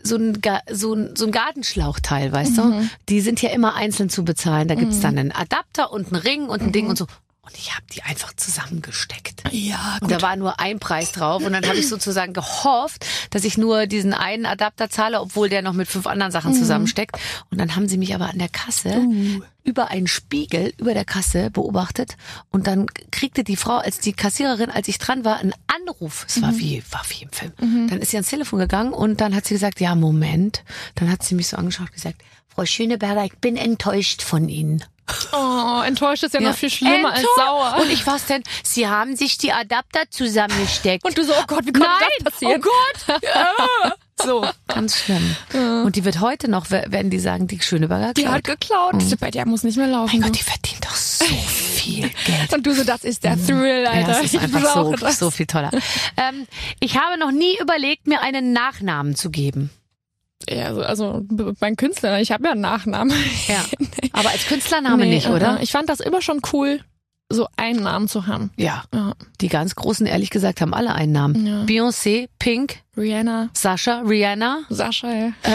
so ein, so, ein, so ein Gartenschlauchteil, weißt du? Die sind ja immer einzeln zu bezahlen. Da gibt's dann einen Adapter und einen Ring und ein Ding und so. Und ich habe die einfach zusammengesteckt. Ja, Und da war nur ein Preis drauf. Und dann habe ich sozusagen gehofft, dass ich nur diesen einen Adapter zahle, obwohl der noch mit fünf anderen Sachen zusammensteckt. Und dann haben sie mich aber an der Kasse über einen Spiegel über der Kasse beobachtet. Und dann kriegte die Frau, als die Kassiererin, als ich dran war, einen Anruf. Es war wie, war wie im Film. Dann ist sie ans Telefon gegangen und dann hat sie gesagt, ja, Moment. Dann hat sie mich so angeschaut und gesagt, Frau Schöneberger, ich bin enttäuscht von Ihnen. Oh, enttäuscht ist ja, noch viel schlimmer als sauer. Und ich was denn? Sie haben sich die Adapter zusammengesteckt. Und du so, oh Gott, wie konnte Nein, das passieren? oh Gott. Ja. So, ganz schlimm. Und die wird heute noch, werden die sagen, die Schöneberger Die hat geklaut. Bei der muss nicht mehr laufen. mein Gott, die verdient doch so viel Geld. Und du so, das ist der Thrill, Alter. Ja, das ist einfach so, das. so viel toller. Ähm, ich habe noch nie überlegt, mir einen Nachnamen zu geben. Ja, also, also mein Künstler, ich habe ja einen Nachnamen. Ja. Aber als Künstlername Nee, nicht, äh, oder? äh, Ich fand das immer schon cool, so einen Namen zu haben. Ja. Ja. Die ganz Großen, ehrlich gesagt, haben alle einen Namen. Ja. Beyoncé, Pink, Rihanna, Sascha, Rihanna. Sascha, ja.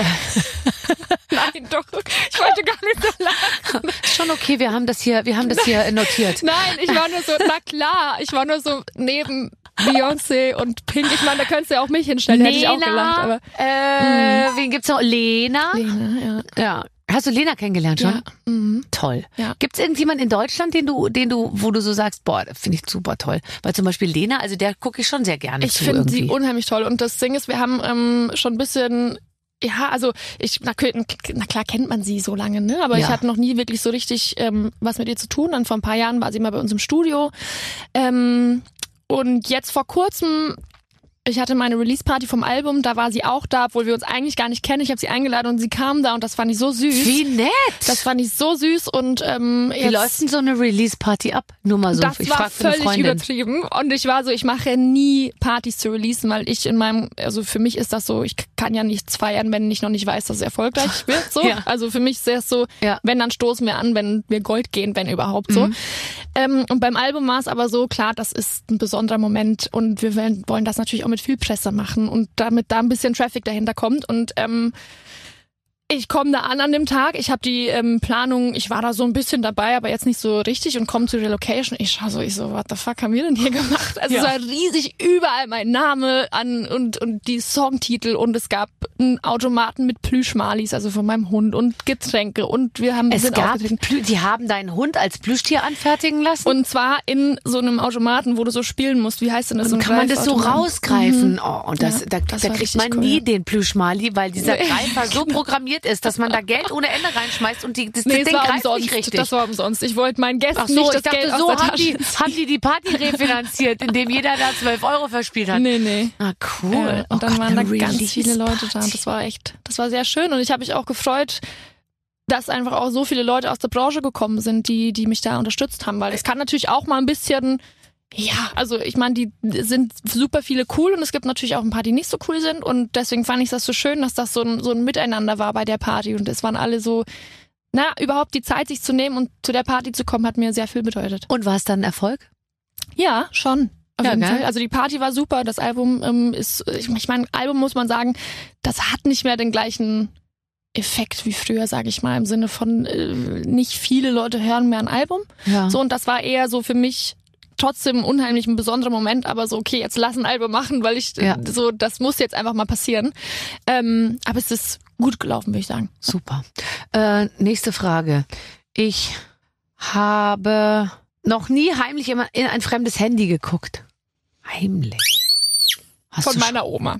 Nein, doch. Ich wollte gar nicht so lachen. Schon okay, wir haben das hier, wir haben das hier notiert. Nein, ich war nur so, na klar, ich war nur so neben Beyoncé und Pink. Ich meine, da könntest du ja auch mich hinstellen, hätte ich auch gelacht. Aber äh, wen gibt's noch? Lena. Lena, ja. Ja. Hast du Lena kennengelernt schon? Ja. Mhm. Toll. Ja. Gibt es irgendjemanden in Deutschland, den du, den du, wo du so sagst, boah, finde ich super toll? Weil zum Beispiel Lena, also der gucke ich schon sehr gerne Ich finde sie unheimlich toll. Und das Ding ist, wir haben ähm, schon ein bisschen, ja, also ich, na, na klar kennt man sie so lange, ne? Aber Ja. ich hatte noch nie wirklich so richtig ähm, was mit ihr zu tun. Dann vor ein paar Jahren war sie mal bei uns im Studio. Ähm, und jetzt vor kurzem, ich hatte meine Release-Party vom Album, da war sie auch da, obwohl wir uns eigentlich gar nicht kennen. Ich habe sie eingeladen und sie kam da und das fand ich so süß. Wie nett! Das fand ich so süß und ähm, Wie jetzt- läuft denn so eine Release-Party ab? Nur mal so. das ich war völlig übertrieben und ich war so, ich mache nie Partys zu releasen, weil ich in meinem, also für mich ist das so, ich kann ja nichts feiern, wenn ich noch nicht weiß, dass es erfolgreich wird. So, Ja. also für mich ist es so, Ja. wenn dann stoßen wir an, wenn wir Gold gehen, wenn überhaupt so. Mhm. Ähm, und beim Album war es aber so klar, das ist ein besonderer Moment und wir wollen das natürlich auch mit viel Presse machen und damit da ein bisschen Traffic dahinter kommt und ähm, ich komme da an an dem Tag. Ich habe die ähm, Planung, ich war da so ein bisschen dabei, aber jetzt nicht so richtig und komme zu der Location. Ich schaue so, ich so, what the fuck haben wir denn hier gemacht? Also Ja. es war riesig überall mein Name an und, und die Songtitel und es gab einen Automaten mit Plüschmalis, also von meinem Hund und Getränke und wir haben Es gab, die haben deinen Hund als Plüschtier anfertigen lassen. Und zwar in so einem Automaten, wo du so spielen musst. Wie heißt denn das? Und So kann man das so rausgreifen? Oh, und das, Ja, da, das da kriegt man cool, nie ja. den Plüschmali, weil dieser Nee, Greifer so programmiert ist, dass man da Geld ohne Ende reinschmeißt und die, das Nee, Ding es war greift umsonst. nicht richtig. Das war umsonst. Ich wollte meinen Gästen Ach so, nicht ich das dachte, Geld so aus der haben die, haben die die Party refinanziert, indem jeder da 12 Euro verspielt hat. Nee, nee. Ah, cool. Äh, und Oh dann Gott, waren da ganz viele Leute da. Das war echt, das war sehr schön. Und ich habe mich auch gefreut, dass einfach auch so viele Leute aus der Branche gekommen sind, die, die mich da unterstützt haben. Weil es kann natürlich auch mal ein bisschen, ja, also ich meine, die sind super viele cool und es gibt natürlich auch ein paar, die nicht so cool sind. Und deswegen fand ich das so schön, dass das so ein, so ein Miteinander war bei der Party. Und es waren alle so, na, überhaupt die Zeit, sich zu nehmen und zu der Party zu kommen, hat mir sehr viel bedeutet. Und war es dann ein Erfolg? Ja, schon. Auf Ja, gell? Fall. Also die Party war super. Das Album ähm, ist, ich, ich meine, Album muss man sagen, das hat nicht mehr den gleichen Effekt wie früher, sage ich mal, im Sinne von äh, nicht viele Leute hören mehr ein Album. Ja. So und das war eher so für mich trotzdem unheimlich ein besonderer Moment, aber so okay, jetzt lass ein Album machen, weil ich Ja. so das muss jetzt einfach mal passieren. Ähm, aber es ist gut gelaufen, würde ich sagen. Super. Äh, nächste Frage. Ich habe noch nie heimlich immer in ein fremdes Handy geguckt. Heimlich. Hast Von meiner Oma.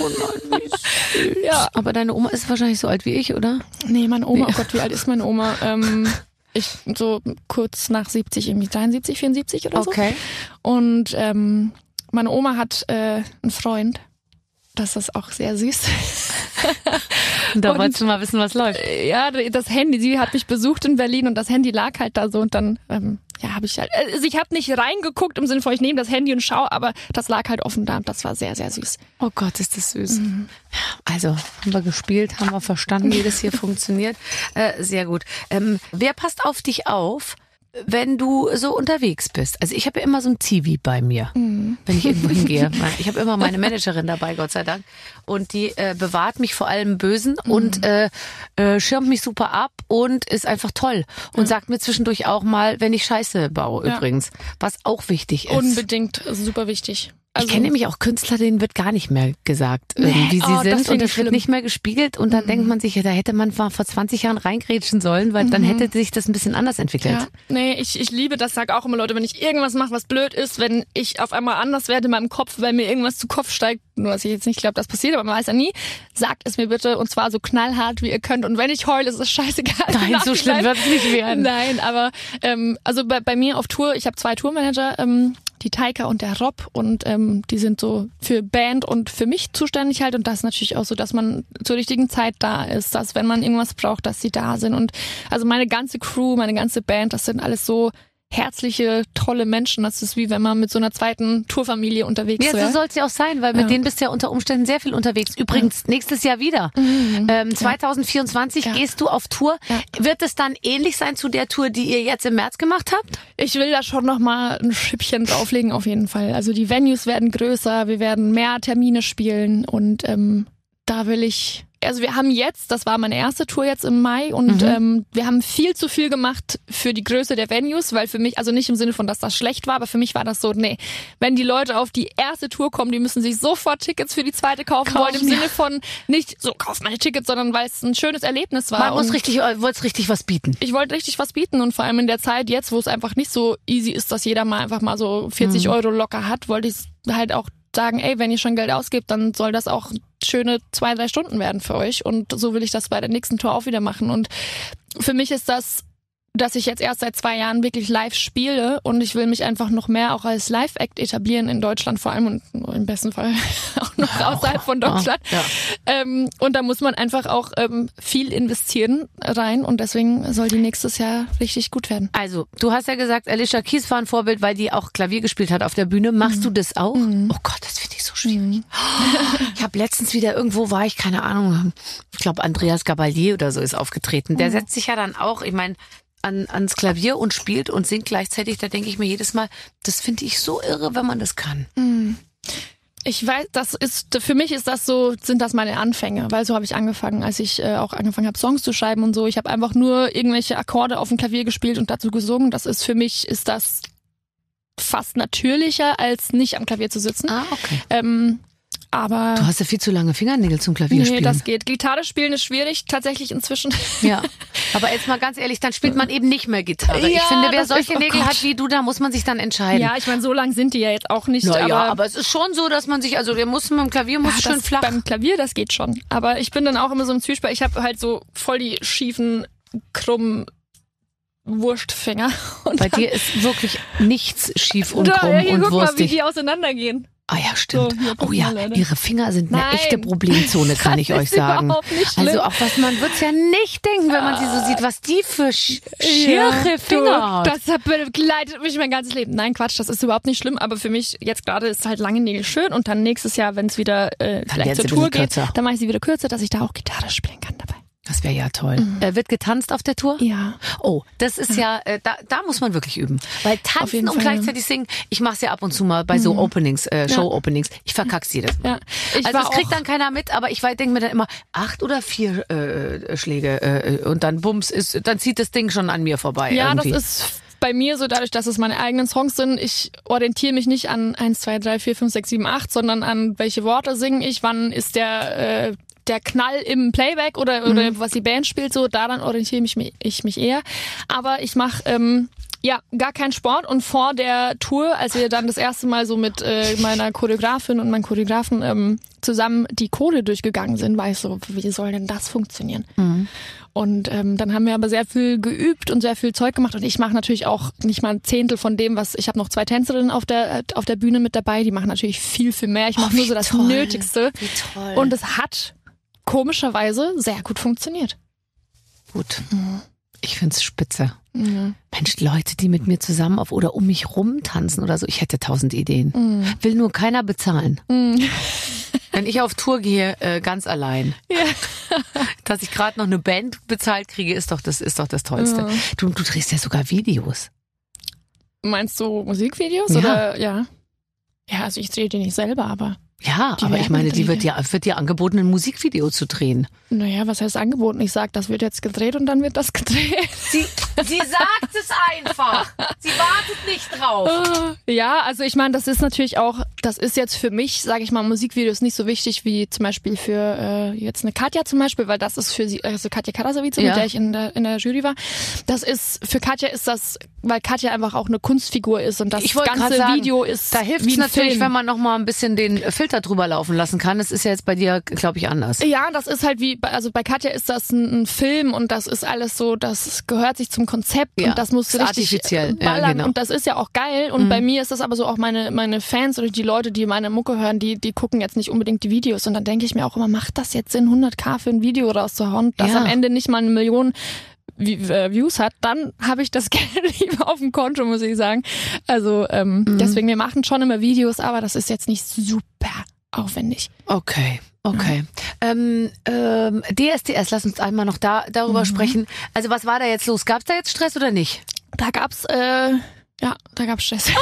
Oh nein, wie süß. Ja. Aber deine Oma ist wahrscheinlich so alt wie ich, oder? Nee, meine Oma, Nee. oh Gott, wie alt ist meine Oma? Ähm, ich so kurz nach 70, irgendwie 73, 74 oder so. Okay. Und ähm, meine Oma hat äh, einen Freund. Das ist auch sehr süß. Da Und- wolltest du mal wissen, was läuft. ja, das Handy, sie hat mich besucht in Berlin und das Handy lag halt da so und dann, ähm, ja, habe ich halt, also ich habe nicht reingeguckt im Sinne von, ich nehme das Handy und schau, aber das lag halt offen da und das war sehr, sehr süß. Oh Gott, ist das süß. Also, haben wir gespielt, haben wir verstanden, wie das hier funktioniert. Äh, sehr gut. Ähm, wer passt auf dich auf, wenn du so unterwegs bist? Also ich habe ja immer so ein Zivi bei mir, wenn ich irgendwo hingehe. Ich habe immer meine Managerin dabei, Gott sei Dank. Und die äh, bewahrt mich vor allem Bösen und äh, äh, schirmt mich super ab und ist einfach toll. Und sagt mir zwischendurch auch mal, wenn ich Scheiße baue Ja. übrigens. Was auch wichtig ist. Unbedingt super wichtig. Also, Ich kenne nämlich auch Künstler, denen wird gar nicht mehr gesagt, Nee, ähm, wie sie oh, das sind find und das wird schlimm. nicht mehr gespiegelt und dann denkt man sich, ja, da hätte man vor 20 Jahren reingrätschen sollen, weil dann hätte sich das ein bisschen anders entwickelt. Ja, nee, ich, ich liebe das, sag auch immer Leute, wenn ich irgendwas mache, was blöd ist, wenn ich auf einmal anders werde in meinem Kopf, weil mir irgendwas zu Kopf steigt, nur dass ich jetzt nicht glaube, das passiert, aber man weiß ja nie, sagt es mir bitte und zwar so knallhart, wie ihr könnt. Und wenn ich heule, ist es scheißegal. Nein, Im so schlimm Nachhinein- wird's nicht werden. Nein, aber ähm, also bei, bei mir auf Tour, ich habe zwei Tourmanager, ähm, die Taika und der Rob und ähm, die sind so für Band und für mich zuständig halt. Und das natürlich auch so, dass man zur richtigen Zeit da ist, dass wenn man irgendwas braucht, dass sie da sind. Und also meine ganze Crew, meine ganze Band, das sind alles so herzliche, tolle Menschen. Das ist wie wenn man mit so einer zweiten Tourfamilie unterwegs Ja, wäre. so soll es ja auch sein, weil mit Ja. denen bist du ja unter Umständen sehr viel unterwegs. Übrigens, nächstes Jahr wieder. Ähm, 2024 Ja. gehst du auf Tour. Ja. Wird es dann ähnlich sein zu der Tour, die ihr jetzt im März gemacht habt? Ich will da schon noch mal ein Schippchen drauflegen auf jeden Fall. Also die Venues werden größer, wir werden mehr Termine spielen und ähm, da will ich also wir haben jetzt, das war meine erste Tour jetzt im Mai und Mhm. ähm, wir haben viel zu viel gemacht für die Größe der Venues, weil für mich, also nicht im Sinne von, dass das schlecht war, aber für mich war das so, nee, wenn die Leute auf die erste Tour kommen, die müssen sich sofort Tickets für die zweite kaufen, Kaufen, wollen, im ja. Sinne von nicht so, kauf meine Tickets, sondern weil es ein schönes Erlebnis war. Man muss richtig, äh, wollt's richtig was bieten. ich wollte richtig was bieten und vor allem in der Zeit jetzt, wo es einfach nicht so easy ist, dass jeder mal einfach mal so Mhm. 40 Euro locker hat, wollte ich halt auch sagen, ey, wenn ihr schon Geld ausgibt, dann soll das auch schöne zwei, drei Stunden werden für euch. Und so will ich das bei der nächsten Tour auch wieder machen. Und für mich ist das dass ich jetzt erst seit zwei Jahren wirklich live spiele und ich will mich einfach noch mehr auch als Live-Act etablieren in Deutschland vor allem und im besten Fall auch noch außerhalb von Deutschland. Ja. Ähm, und da muss man einfach auch ähm, viel investieren rein und deswegen soll die nächstes Jahr richtig gut werden. Also, du hast ja gesagt, Alicia Keys war ein Vorbild, weil die auch Klavier gespielt hat auf der Bühne. Machst Mhm. du das auch? Oh Gott, das finde ich so schwierig. Ich habe letztens wieder irgendwo war ich, keine Ahnung, ich glaube Andreas Gabalier oder so ist aufgetreten. Mhm. Der setzt sich ja dann auch, ich meine, an, ans Klavier und spielt und singt gleichzeitig. Da denke ich mir jedes Mal, das finde ich so irre, wenn man das kann. Ich weiß, das ist für mich ist das so, sind das meine Anfänge, weil so habe ich angefangen, als ich äh, auch angefangen habe Songs zu schreiben und so. Ich habe einfach nur irgendwelche Akkorde auf dem Klavier gespielt und dazu gesungen. Das ist für mich ist das fast natürlicher als nicht am Klavier zu sitzen. Ah, okay. Ähm, aber Du hast ja viel zu lange Fingernägel zum Klavier nee, das geht. Gitarre spielen ist schwierig tatsächlich inzwischen. Ja, aber jetzt mal ganz ehrlich, dann spielt man eben nicht mehr Gitarre. ich Ja, finde, wer solche ist- oh Nägel Gott. hat wie du, da muss man sich dann entscheiden. Ja, ich meine, so lang sind die ja jetzt auch nicht. Naja, aber, aber, es ist schon so, dass man sich, also der muss mit dem Klavier muss Ja, schön flach. Beim Klavier, das geht schon. Aber ich bin dann auch immer so im Zwiespalt. Ich habe halt so voll die schiefen, krummen Wurstfinger. Und Bei dir ist wirklich nichts schief und Da, krumm ja, hier, und guck mal, wie wurstig. die auseinandergehen. Ah ja, stimmt. So, oh ja, mal, Leute. ihre Finger sind eine Nein. echte Problemzone, kann ich euch sagen. nicht. Also auch was man wird's ja nicht denken, wenn man sie so sieht, was die für sch Ja, Finger hat. Das begleitet mich mein ganzes Leben. Nein, Quatsch, das ist überhaupt nicht schlimm. Aber für mich jetzt gerade ist halt lange Nägel schön. Und dann nächstes Jahr, wenn es wieder äh, vielleicht zur Tour geht, kürzer. dann mache ich sie wieder kürzer, dass ich da auch Gitarre spielen kann. Das wäre ja toll. Äh, wird getanzt auf der Tour? Ja. Oh, das ist ja, äh, da, da muss man wirklich üben. Weil tanzen und Fall, gleichzeitig singen, ich mache es ja ab und zu mal bei so Openings, äh, Show-Openings. Ich verkack's jedes Mal. Ja. Ich also es kriegt dann keiner mit, aber ich denke mir dann immer, acht oder vier äh, Schläge äh, und dann bums ist, dann zieht das Ding schon an mir vorbei. Ja, irgendwie. das ist bei mir so dadurch, dass es meine eigenen Songs sind. Ich orientiere mich nicht an 1, 2, 3, 4, 5, 6, 7, 8, sondern an welche Worte singe ich, wann ist der, äh, der Knall im Playback oder, oder was die Band spielt, so daran orientiere ich mich, ich mich eher. Aber ich mache ähm, ja gar keinen Sport und vor der Tour, als wir dann das erste Mal so mit äh, meiner Choreografin und meinem Choreografen ähm, zusammen die Chore durchgegangen sind, war ich so, wie soll denn das funktionieren? Und ähm, dann haben wir aber sehr viel geübt und sehr viel Zeug gemacht. Und ich mache natürlich auch nicht mal ein Zehntel von dem, was ich habe noch zwei Tänzerinnen auf der auf der Bühne mit dabei. Die machen natürlich viel viel mehr. Ich mache Oh, nur so das toll. Nötigste. Wie toll. Und es hat komischerweise sehr gut funktioniert. gut. Ich find's spitze. Mensch, Leute, die mit mir zusammen auf oder um mich rum tanzen oder so, ich hätte tausend Ideen. Will nur keiner bezahlen. Wenn ich auf Tour gehe, äh, ganz allein. Dass ich gerade noch eine Band bezahlt kriege, ist doch das, ist doch das Tollste. Du, du drehst ja sogar Videos. Meinst du Musikvideos Ja. oder ja? Ja, also ich drehe die nicht selber, aber Ja, Die aber ich meine, die wird ja, wird dir angeboten, ein Musikvideo zu drehen. naja, was heißt angeboten? Ich sag, das wird jetzt gedreht und dann wird das gedreht. Sie, sie sagt es einfach. Sie wartet nicht drauf. Ja, also ich meine, das ist natürlich auch, das ist jetzt für mich, sage ich mal, Musikvideos nicht so wichtig wie zum Beispiel für äh, jetzt eine Katja zum Beispiel, weil das ist für sie, also Katja Karasavice, Ja. mit der ich in der, in der Jury war. Das ist, für Katja ist das, weil Katja einfach auch eine Kunstfigur ist und das ganze sagen, Video ist Da hilft es natürlich, Film. wenn man noch mal ein bisschen den Filter drüber laufen lassen kann. Das ist ja jetzt bei dir, glaube ich, anders. Ja, das ist halt wie, bei- also bei Katja ist das ein, ein Film und das ist alles so, das gehört sich zum Konzept Ja, und das muss richtig artifiziell. Ja, ballern genau. und das ist ja auch geil und bei mir ist das aber so auch meine, meine Fans oder die Leute, die meine Mucke hören, die, die gucken jetzt nicht unbedingt die Videos und dann denke ich mir auch immer, macht das jetzt Sinn, 100k für ein Video rauszuhauen, das Ja. am Ende nicht mal eine Million Views hat, dann habe ich das Geld lieber auf dem Konto, muss ich sagen. Also ähm, Mhm. deswegen, wir machen schon immer Videos, aber das ist jetzt nicht super aufwendig. Okay, okay. Ähm, ähm, DSDS, lass uns einmal noch da darüber sprechen. Also was war da jetzt los? Gab es da jetzt Stress oder nicht? Da gab's, äh, ja, da gab's Stress. ist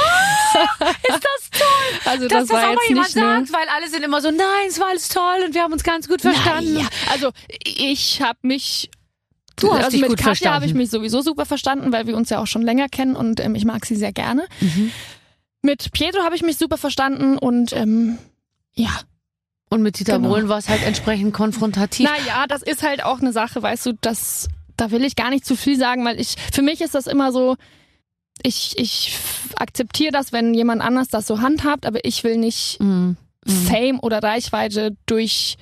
das toll, Also dass das, das war auch mal jetzt jemand nicht sagt, weil alle sind immer so, nein, es war alles toll und wir haben uns ganz gut verstanden. Naja, also ich habe mich Du hast also dich mit gut Katja habe verstanden. ich mich sowieso super verstanden, weil wir uns ja auch schon länger kennen und ähm, ich mag sie sehr gerne. Mhm. Mit Pietro habe ich mich super verstanden und ähm, ja, Und mit Dieter Genau. Bohlen war es halt entsprechend konfrontativ. naja, das ist halt auch eine Sache, weißt du, das, da will ich gar nicht zu viel sagen, weil ich, für mich ist das immer so, ich, ich akzeptiere das, wenn jemand anders das so handhabt, aber ich will nicht Mhm. Fame oder Reichweite durch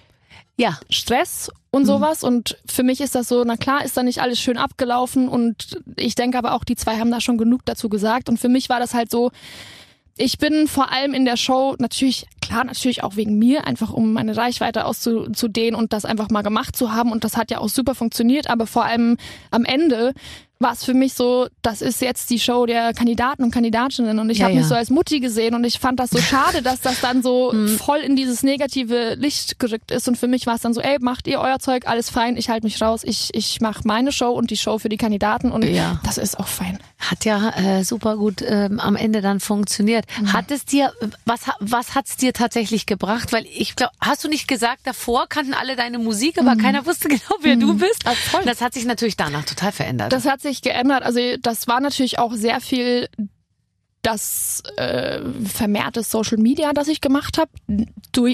Ja, Stress und sowas. Und für mich ist das so, na klar, ist da nicht alles schön abgelaufen. Und ich denke aber auch, die zwei haben da schon genug dazu gesagt. Und für mich war das halt so, ich bin vor allem in der Show natürlich, klar, natürlich auch wegen mir, einfach um meine Reichweite auszudehnen und das einfach mal gemacht zu haben. Und das hat ja auch super funktioniert. Aber vor allem am Ende war es für mich so, das ist jetzt die Show der Kandidaten und Kandidatinnen und ich Ja, habe mich ja. so als Mutti gesehen und ich fand das so schade, dass das dann so Mhm. voll in dieses negative Licht gerückt ist und für mich war es dann so, ey, macht ihr euer Zeug, alles fein, ich halte mich raus, ich, ich mache meine Show und die Show für die Kandidaten und Ja. das ist auch fein. Hat ja äh, super gut ähm, am Ende dann funktioniert. Mhm. Hat es dir, was, was hat's dir tatsächlich gebracht? Weil ich glaube, hast du nicht gesagt, davor kannten alle deine Musik, aber keiner wusste genau, wer du bist? Ah, voll. Das hat sich natürlich danach total verändert. Das hat sich geändert. Also das war natürlich auch sehr viel das äh, vermehrte Social Media, das ich gemacht habe,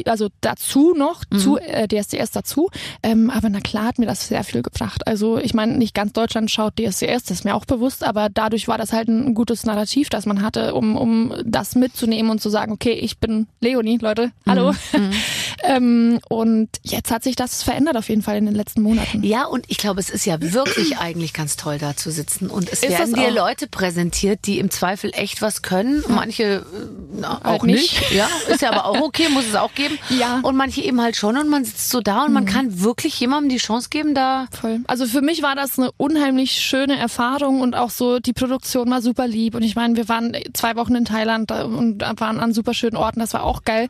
also dazu noch, zu äh, DSDS dazu. Ähm, aber na klar hat mir das sehr viel gebracht. Also ich meine, nicht ganz Deutschland schaut DSDS, das ist mir auch bewusst, aber dadurch war das halt ein gutes Narrativ, das man hatte, um, um das mitzunehmen und zu sagen, okay, ich bin Leonie, Leute, hallo. ähm, und jetzt hat sich das verändert auf jeden Fall in den letzten Monaten. ja, und ich glaube, es ist ja wirklich eigentlich ganz toll, da zu sitzen. Und es Ist werden dir. Leute präsentiert, die im Zweifel echt was können. Manche äh, na, auch Halt nicht. nicht. Ja, ist ja aber auch okay, muss es auch geben. Ja. Und manche eben halt schon. Und man sitzt so da und man kann wirklich jemandem die Chance geben, da Voll. Also für mich war das eine unheimlich schöne Erfahrung und auch so die Produktion war super lieb und ich meine, wir waren zwei Wochen in Thailand da- und waren an super schönen Orten, das war auch geil.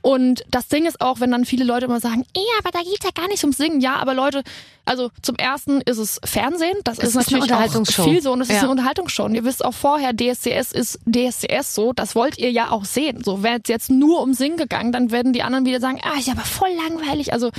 Und das Ding ist auch, wenn dann viele Leute immer sagen, ja, aber da geht's ja gar nicht ums Singen. Ja, aber Leute, also zum ersten ist es Fernsehen, das Es ist ist natürlich auch viel so und es ist Ja. eine Unterhaltungsshow. Und ihr wisst auch vorher, DSCS ist DSCS so, das wollt ihr ja auch sehen. So, wäre es jetzt nur um Singen gegangen, dann werden die anderen wieder sagen, ah, ist aber voll langweilig. Also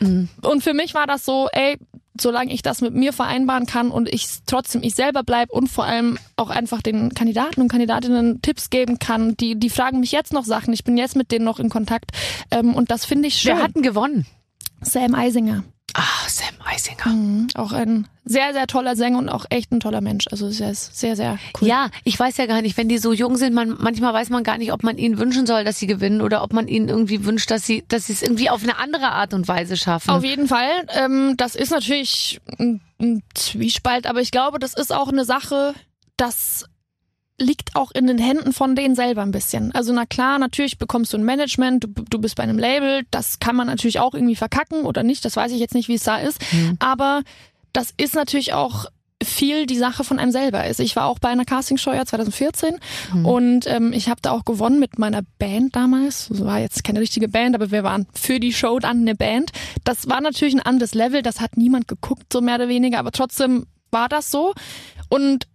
und für mich war das so, ey, solange ich das mit mir vereinbaren kann und ich trotzdem ich selber bleib und vor allem auch einfach den Kandidaten und Kandidatinnen Tipps geben kann, die, die fragen mich jetzt noch Sachen, ich bin jetzt mit denen noch in Kontakt ähm, und das finde ich schön. Wer hat denn gewonnen? Sam Eisinger. Ah, Sam Eisinger. Mhm. Auch ein sehr, sehr toller Sänger und auch echt ein toller Mensch. Also sehr, sehr, sehr cool. Ja, ich weiß ja gar nicht, wenn die so jung sind, man, manchmal weiß man gar nicht, ob man ihnen wünschen soll, dass sie gewinnen oder ob man ihnen irgendwie wünscht, dass sie, dass sie es irgendwie auf eine andere Art und Weise schaffen. Auf jeden Fall. Ähm, das ist natürlich ein, ein Zwiespalt, aber ich glaube, das ist auch eine Sache, das liegt auch in den Händen von denen selber ein bisschen. Also na klar, natürlich bekommst du ein Management, du, du bist bei einem Label, das kann man natürlich auch irgendwie verkacken oder nicht, das weiß ich jetzt nicht, wie es da ist. Aber das ist natürlich auch viel die Sache von einem selber ist. Ich war auch bei einer Castingshow ja 2014 und ähm, ich habe da auch gewonnen mit meiner Band damals. Es war jetzt keine richtige Band, aber wir waren für die Show dann eine Band. Das war natürlich ein anderes Level, das hat niemand geguckt, so mehr oder weniger, aber trotzdem war das so. Und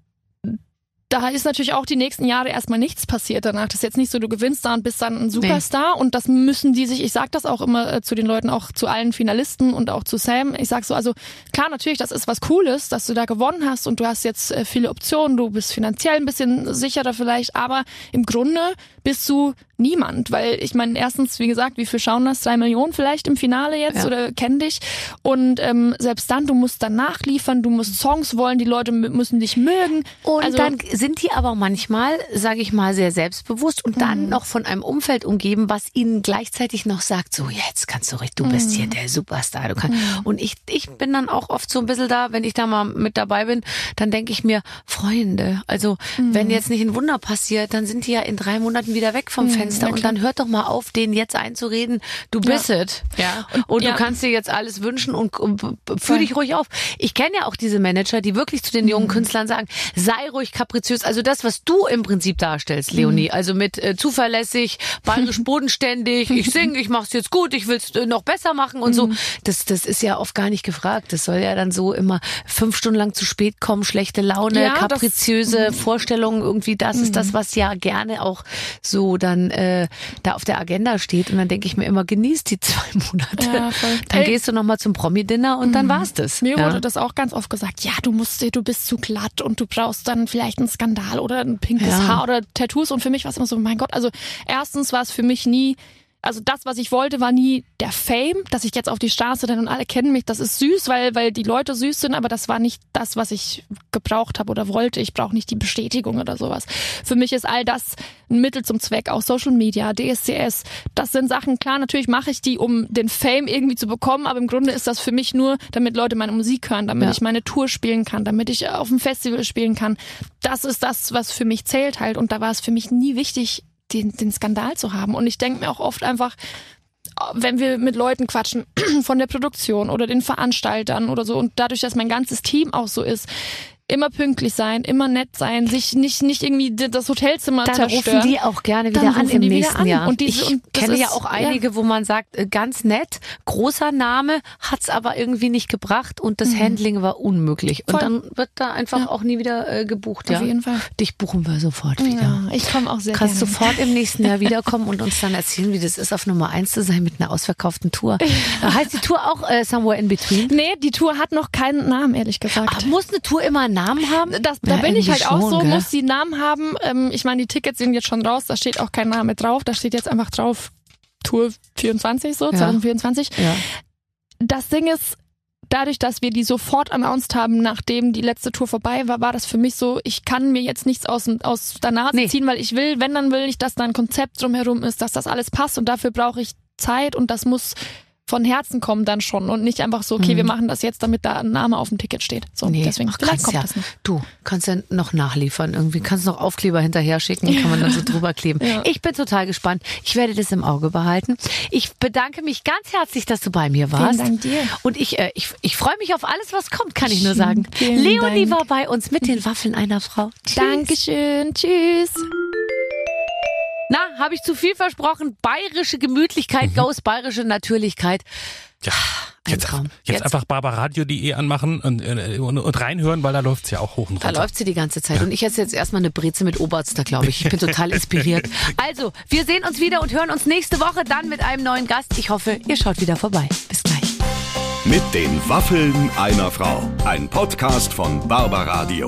da ist natürlich auch die nächsten Jahre erstmal nichts passiert danach. Das ist jetzt nicht so, du gewinnst da und bist dann ein Superstar und das müssen die sich, ich sag das auch immer äh, zu den Leuten, auch zu allen Finalisten und auch zu Sam. Ich sag so, also klar, natürlich, das ist was Cooles, dass du da gewonnen hast und du hast jetzt äh, viele Optionen, du bist finanziell ein bisschen sicherer vielleicht, aber im Grunde bist du niemand, weil ich meine, erstens, wie gesagt, wie viel schauen das? Drei Millionen vielleicht im Finale jetzt Ja. oder kennen dich und ähm, selbst dann, du musst dann nachliefern, du musst Songs wollen, die Leute mü- müssen dich mögen. Und also, dann sind die aber manchmal, sage ich mal, sehr selbstbewusst und Mhm. dann noch von einem Umfeld umgeben, was ihnen gleichzeitig noch sagt, so jetzt kannst du richtig, du bist Mhm. hier der Superstar. Du kannst. Und ich, ich bin dann auch oft so ein bisschen da, wenn ich da mal mit dabei bin, dann denke ich mir, Freunde, also Mhm. wenn jetzt nicht ein Wunder passiert, dann sind die ja in drei Monaten wieder weg vom Fenster Mhm, na und dann hört doch mal auf, denen jetzt einzureden, du Ja. bist es. Ja. Und, ja. du kannst dir jetzt alles wünschen und, und fühl dich ruhig auf. Ich kenne ja auch diese Manager, die wirklich zu den Mhm. jungen Künstlern sagen, sei ruhig kapriziös. Also das, was du im Prinzip darstellst, Leonie. Mhm. Also mit äh, zuverlässig, bayerisch bodenständig, ich singe, ich mach's jetzt gut, ich will's äh, noch besser machen und mhm. so. Das, das ist ja oft gar nicht gefragt. Das soll ja dann so immer fünf Stunden lang zu spät kommen, schlechte Laune, ja, kapriziöse das, Vorstellungen. Irgendwie das ist das, mhm. was ja gerne auch so dann äh, da auf der Agenda steht. Und dann denke ich mir immer, genieß die zwei Monate. Ja, dann Ey. gehst du nochmal zum Promi-Dinner und dann mhm. war's das. Mir ja. wurde das auch ganz oft gesagt, ja, du musst, du bist zu glatt und du brauchst dann vielleicht einen Skandal oder ein pinkes ja. Haar oder Tattoos. Und für mich war es immer so, mein Gott, also erstens war es für mich nie also das, was ich wollte, war nie der Fame, dass ich jetzt auf die Straße denn und alle kennen mich. Das ist süß, weil, weil die Leute süß sind, aber das war nicht das, was ich gebraucht habe oder wollte. Ich brauche nicht die Bestätigung oder sowas. Für mich ist all das ein Mittel zum Zweck, auch Social Media, DSCS. Das sind Sachen, klar, natürlich mache ich die, um den Fame irgendwie zu bekommen, aber im Grunde ist das für mich nur, damit Leute meine Musik hören, damit ja. ich meine Tour spielen kann, damit ich auf dem Festival spielen kann. Das ist das, was für mich zählt halt. Und da war es für mich nie wichtig, den, den Skandal zu haben. Und ich denke mir auch oft einfach, wenn wir mit Leuten quatschen von der Produktion oder den Veranstaltern oder so und dadurch, dass mein ganzes Team auch so ist, immer pünktlich sein, immer nett sein, sich nicht nicht irgendwie das Hotelzimmer dann zerstören. rufen die auch gerne wieder an im nächsten an. Jahr. Und diese, ich und kenne ja auch einige, ja. wo man sagt, äh, ganz nett, großer Name, hat's aber irgendwie nicht gebracht und das mhm. Handling war unmöglich. Voll. Und dann wird da einfach ja. auch nie wieder äh, gebucht. Auf ja? jeden Fall. Dich buchen wir sofort wieder. Ich komme auch sehr Kannst gerne. sofort im nächsten Jahr wiederkommen und uns dann erzählen, wie das ist, auf Nummer eins zu sein mit einer ausverkauften Tour. heißt die Tour auch äh, Somewhere in Between? Nee, die Tour hat noch keinen Namen, ehrlich gesagt. Ach, muss eine Tour immer einen Namen haben? Das, da bin ich halt schon, auch so, gell? muss die Namen haben. Ähm, ich meine, die Tickets sind jetzt schon raus, da steht auch kein Name drauf, da steht jetzt einfach drauf Tour 24, so, ja. 2024. Ja. Das Ding ist, dadurch, dass wir die sofort announced haben, nachdem die letzte Tour vorbei war, war das für mich so, ich kann mir jetzt nichts aus, aus der Nase nee. ziehen, weil ich will, wenn, dann will ich, dass da ein Konzept drumherum ist, dass das alles passt und dafür brauche ich Zeit und das muss von Herzen kommen dann schon und nicht einfach so, okay, mhm. wir machen das jetzt, damit da ein Name auf dem Ticket steht. So, nee, deswegen ach, vielleicht kommt ja, das noch. Du kannst ja noch nachliefern irgendwie, kannst noch Aufkleber hinterher schicken, kann man dann so drüber kleben. Ja. Ich bin total gespannt. Ich werde das im Auge behalten. Ich bedanke mich ganz herzlich, dass du bei mir warst. Vielen Dank dir. Und ich, äh, ich, ich freue mich auf alles, was kommt, kann ich nur sagen. Vielen Leonie Dank. war bei uns mit den Waffeln einer Frau. Tschüss. Dankeschön. Tschüss. Na, habe ich zu viel versprochen? Bayerische Gemütlichkeit, mhm. Ghost, bayerische Natürlichkeit. Ja. Ein jetzt, Traum. Jetzt, jetzt einfach barbaradio.de anmachen und, äh, und, und, reinhören, weil da läuft's ja auch hoch und runter. Da läuft sie die ganze Zeit. Ja. Und ich esse jetzt erstmal eine Breze mit Oberster, glaube ich. Ich bin total inspiriert. Also, wir sehen uns wieder und hören uns nächste Woche dann mit einem neuen Gast. Ich hoffe, ihr schaut wieder vorbei. Bis gleich. Mit den Waffeln einer Frau. Ein Podcast von Barbaradio.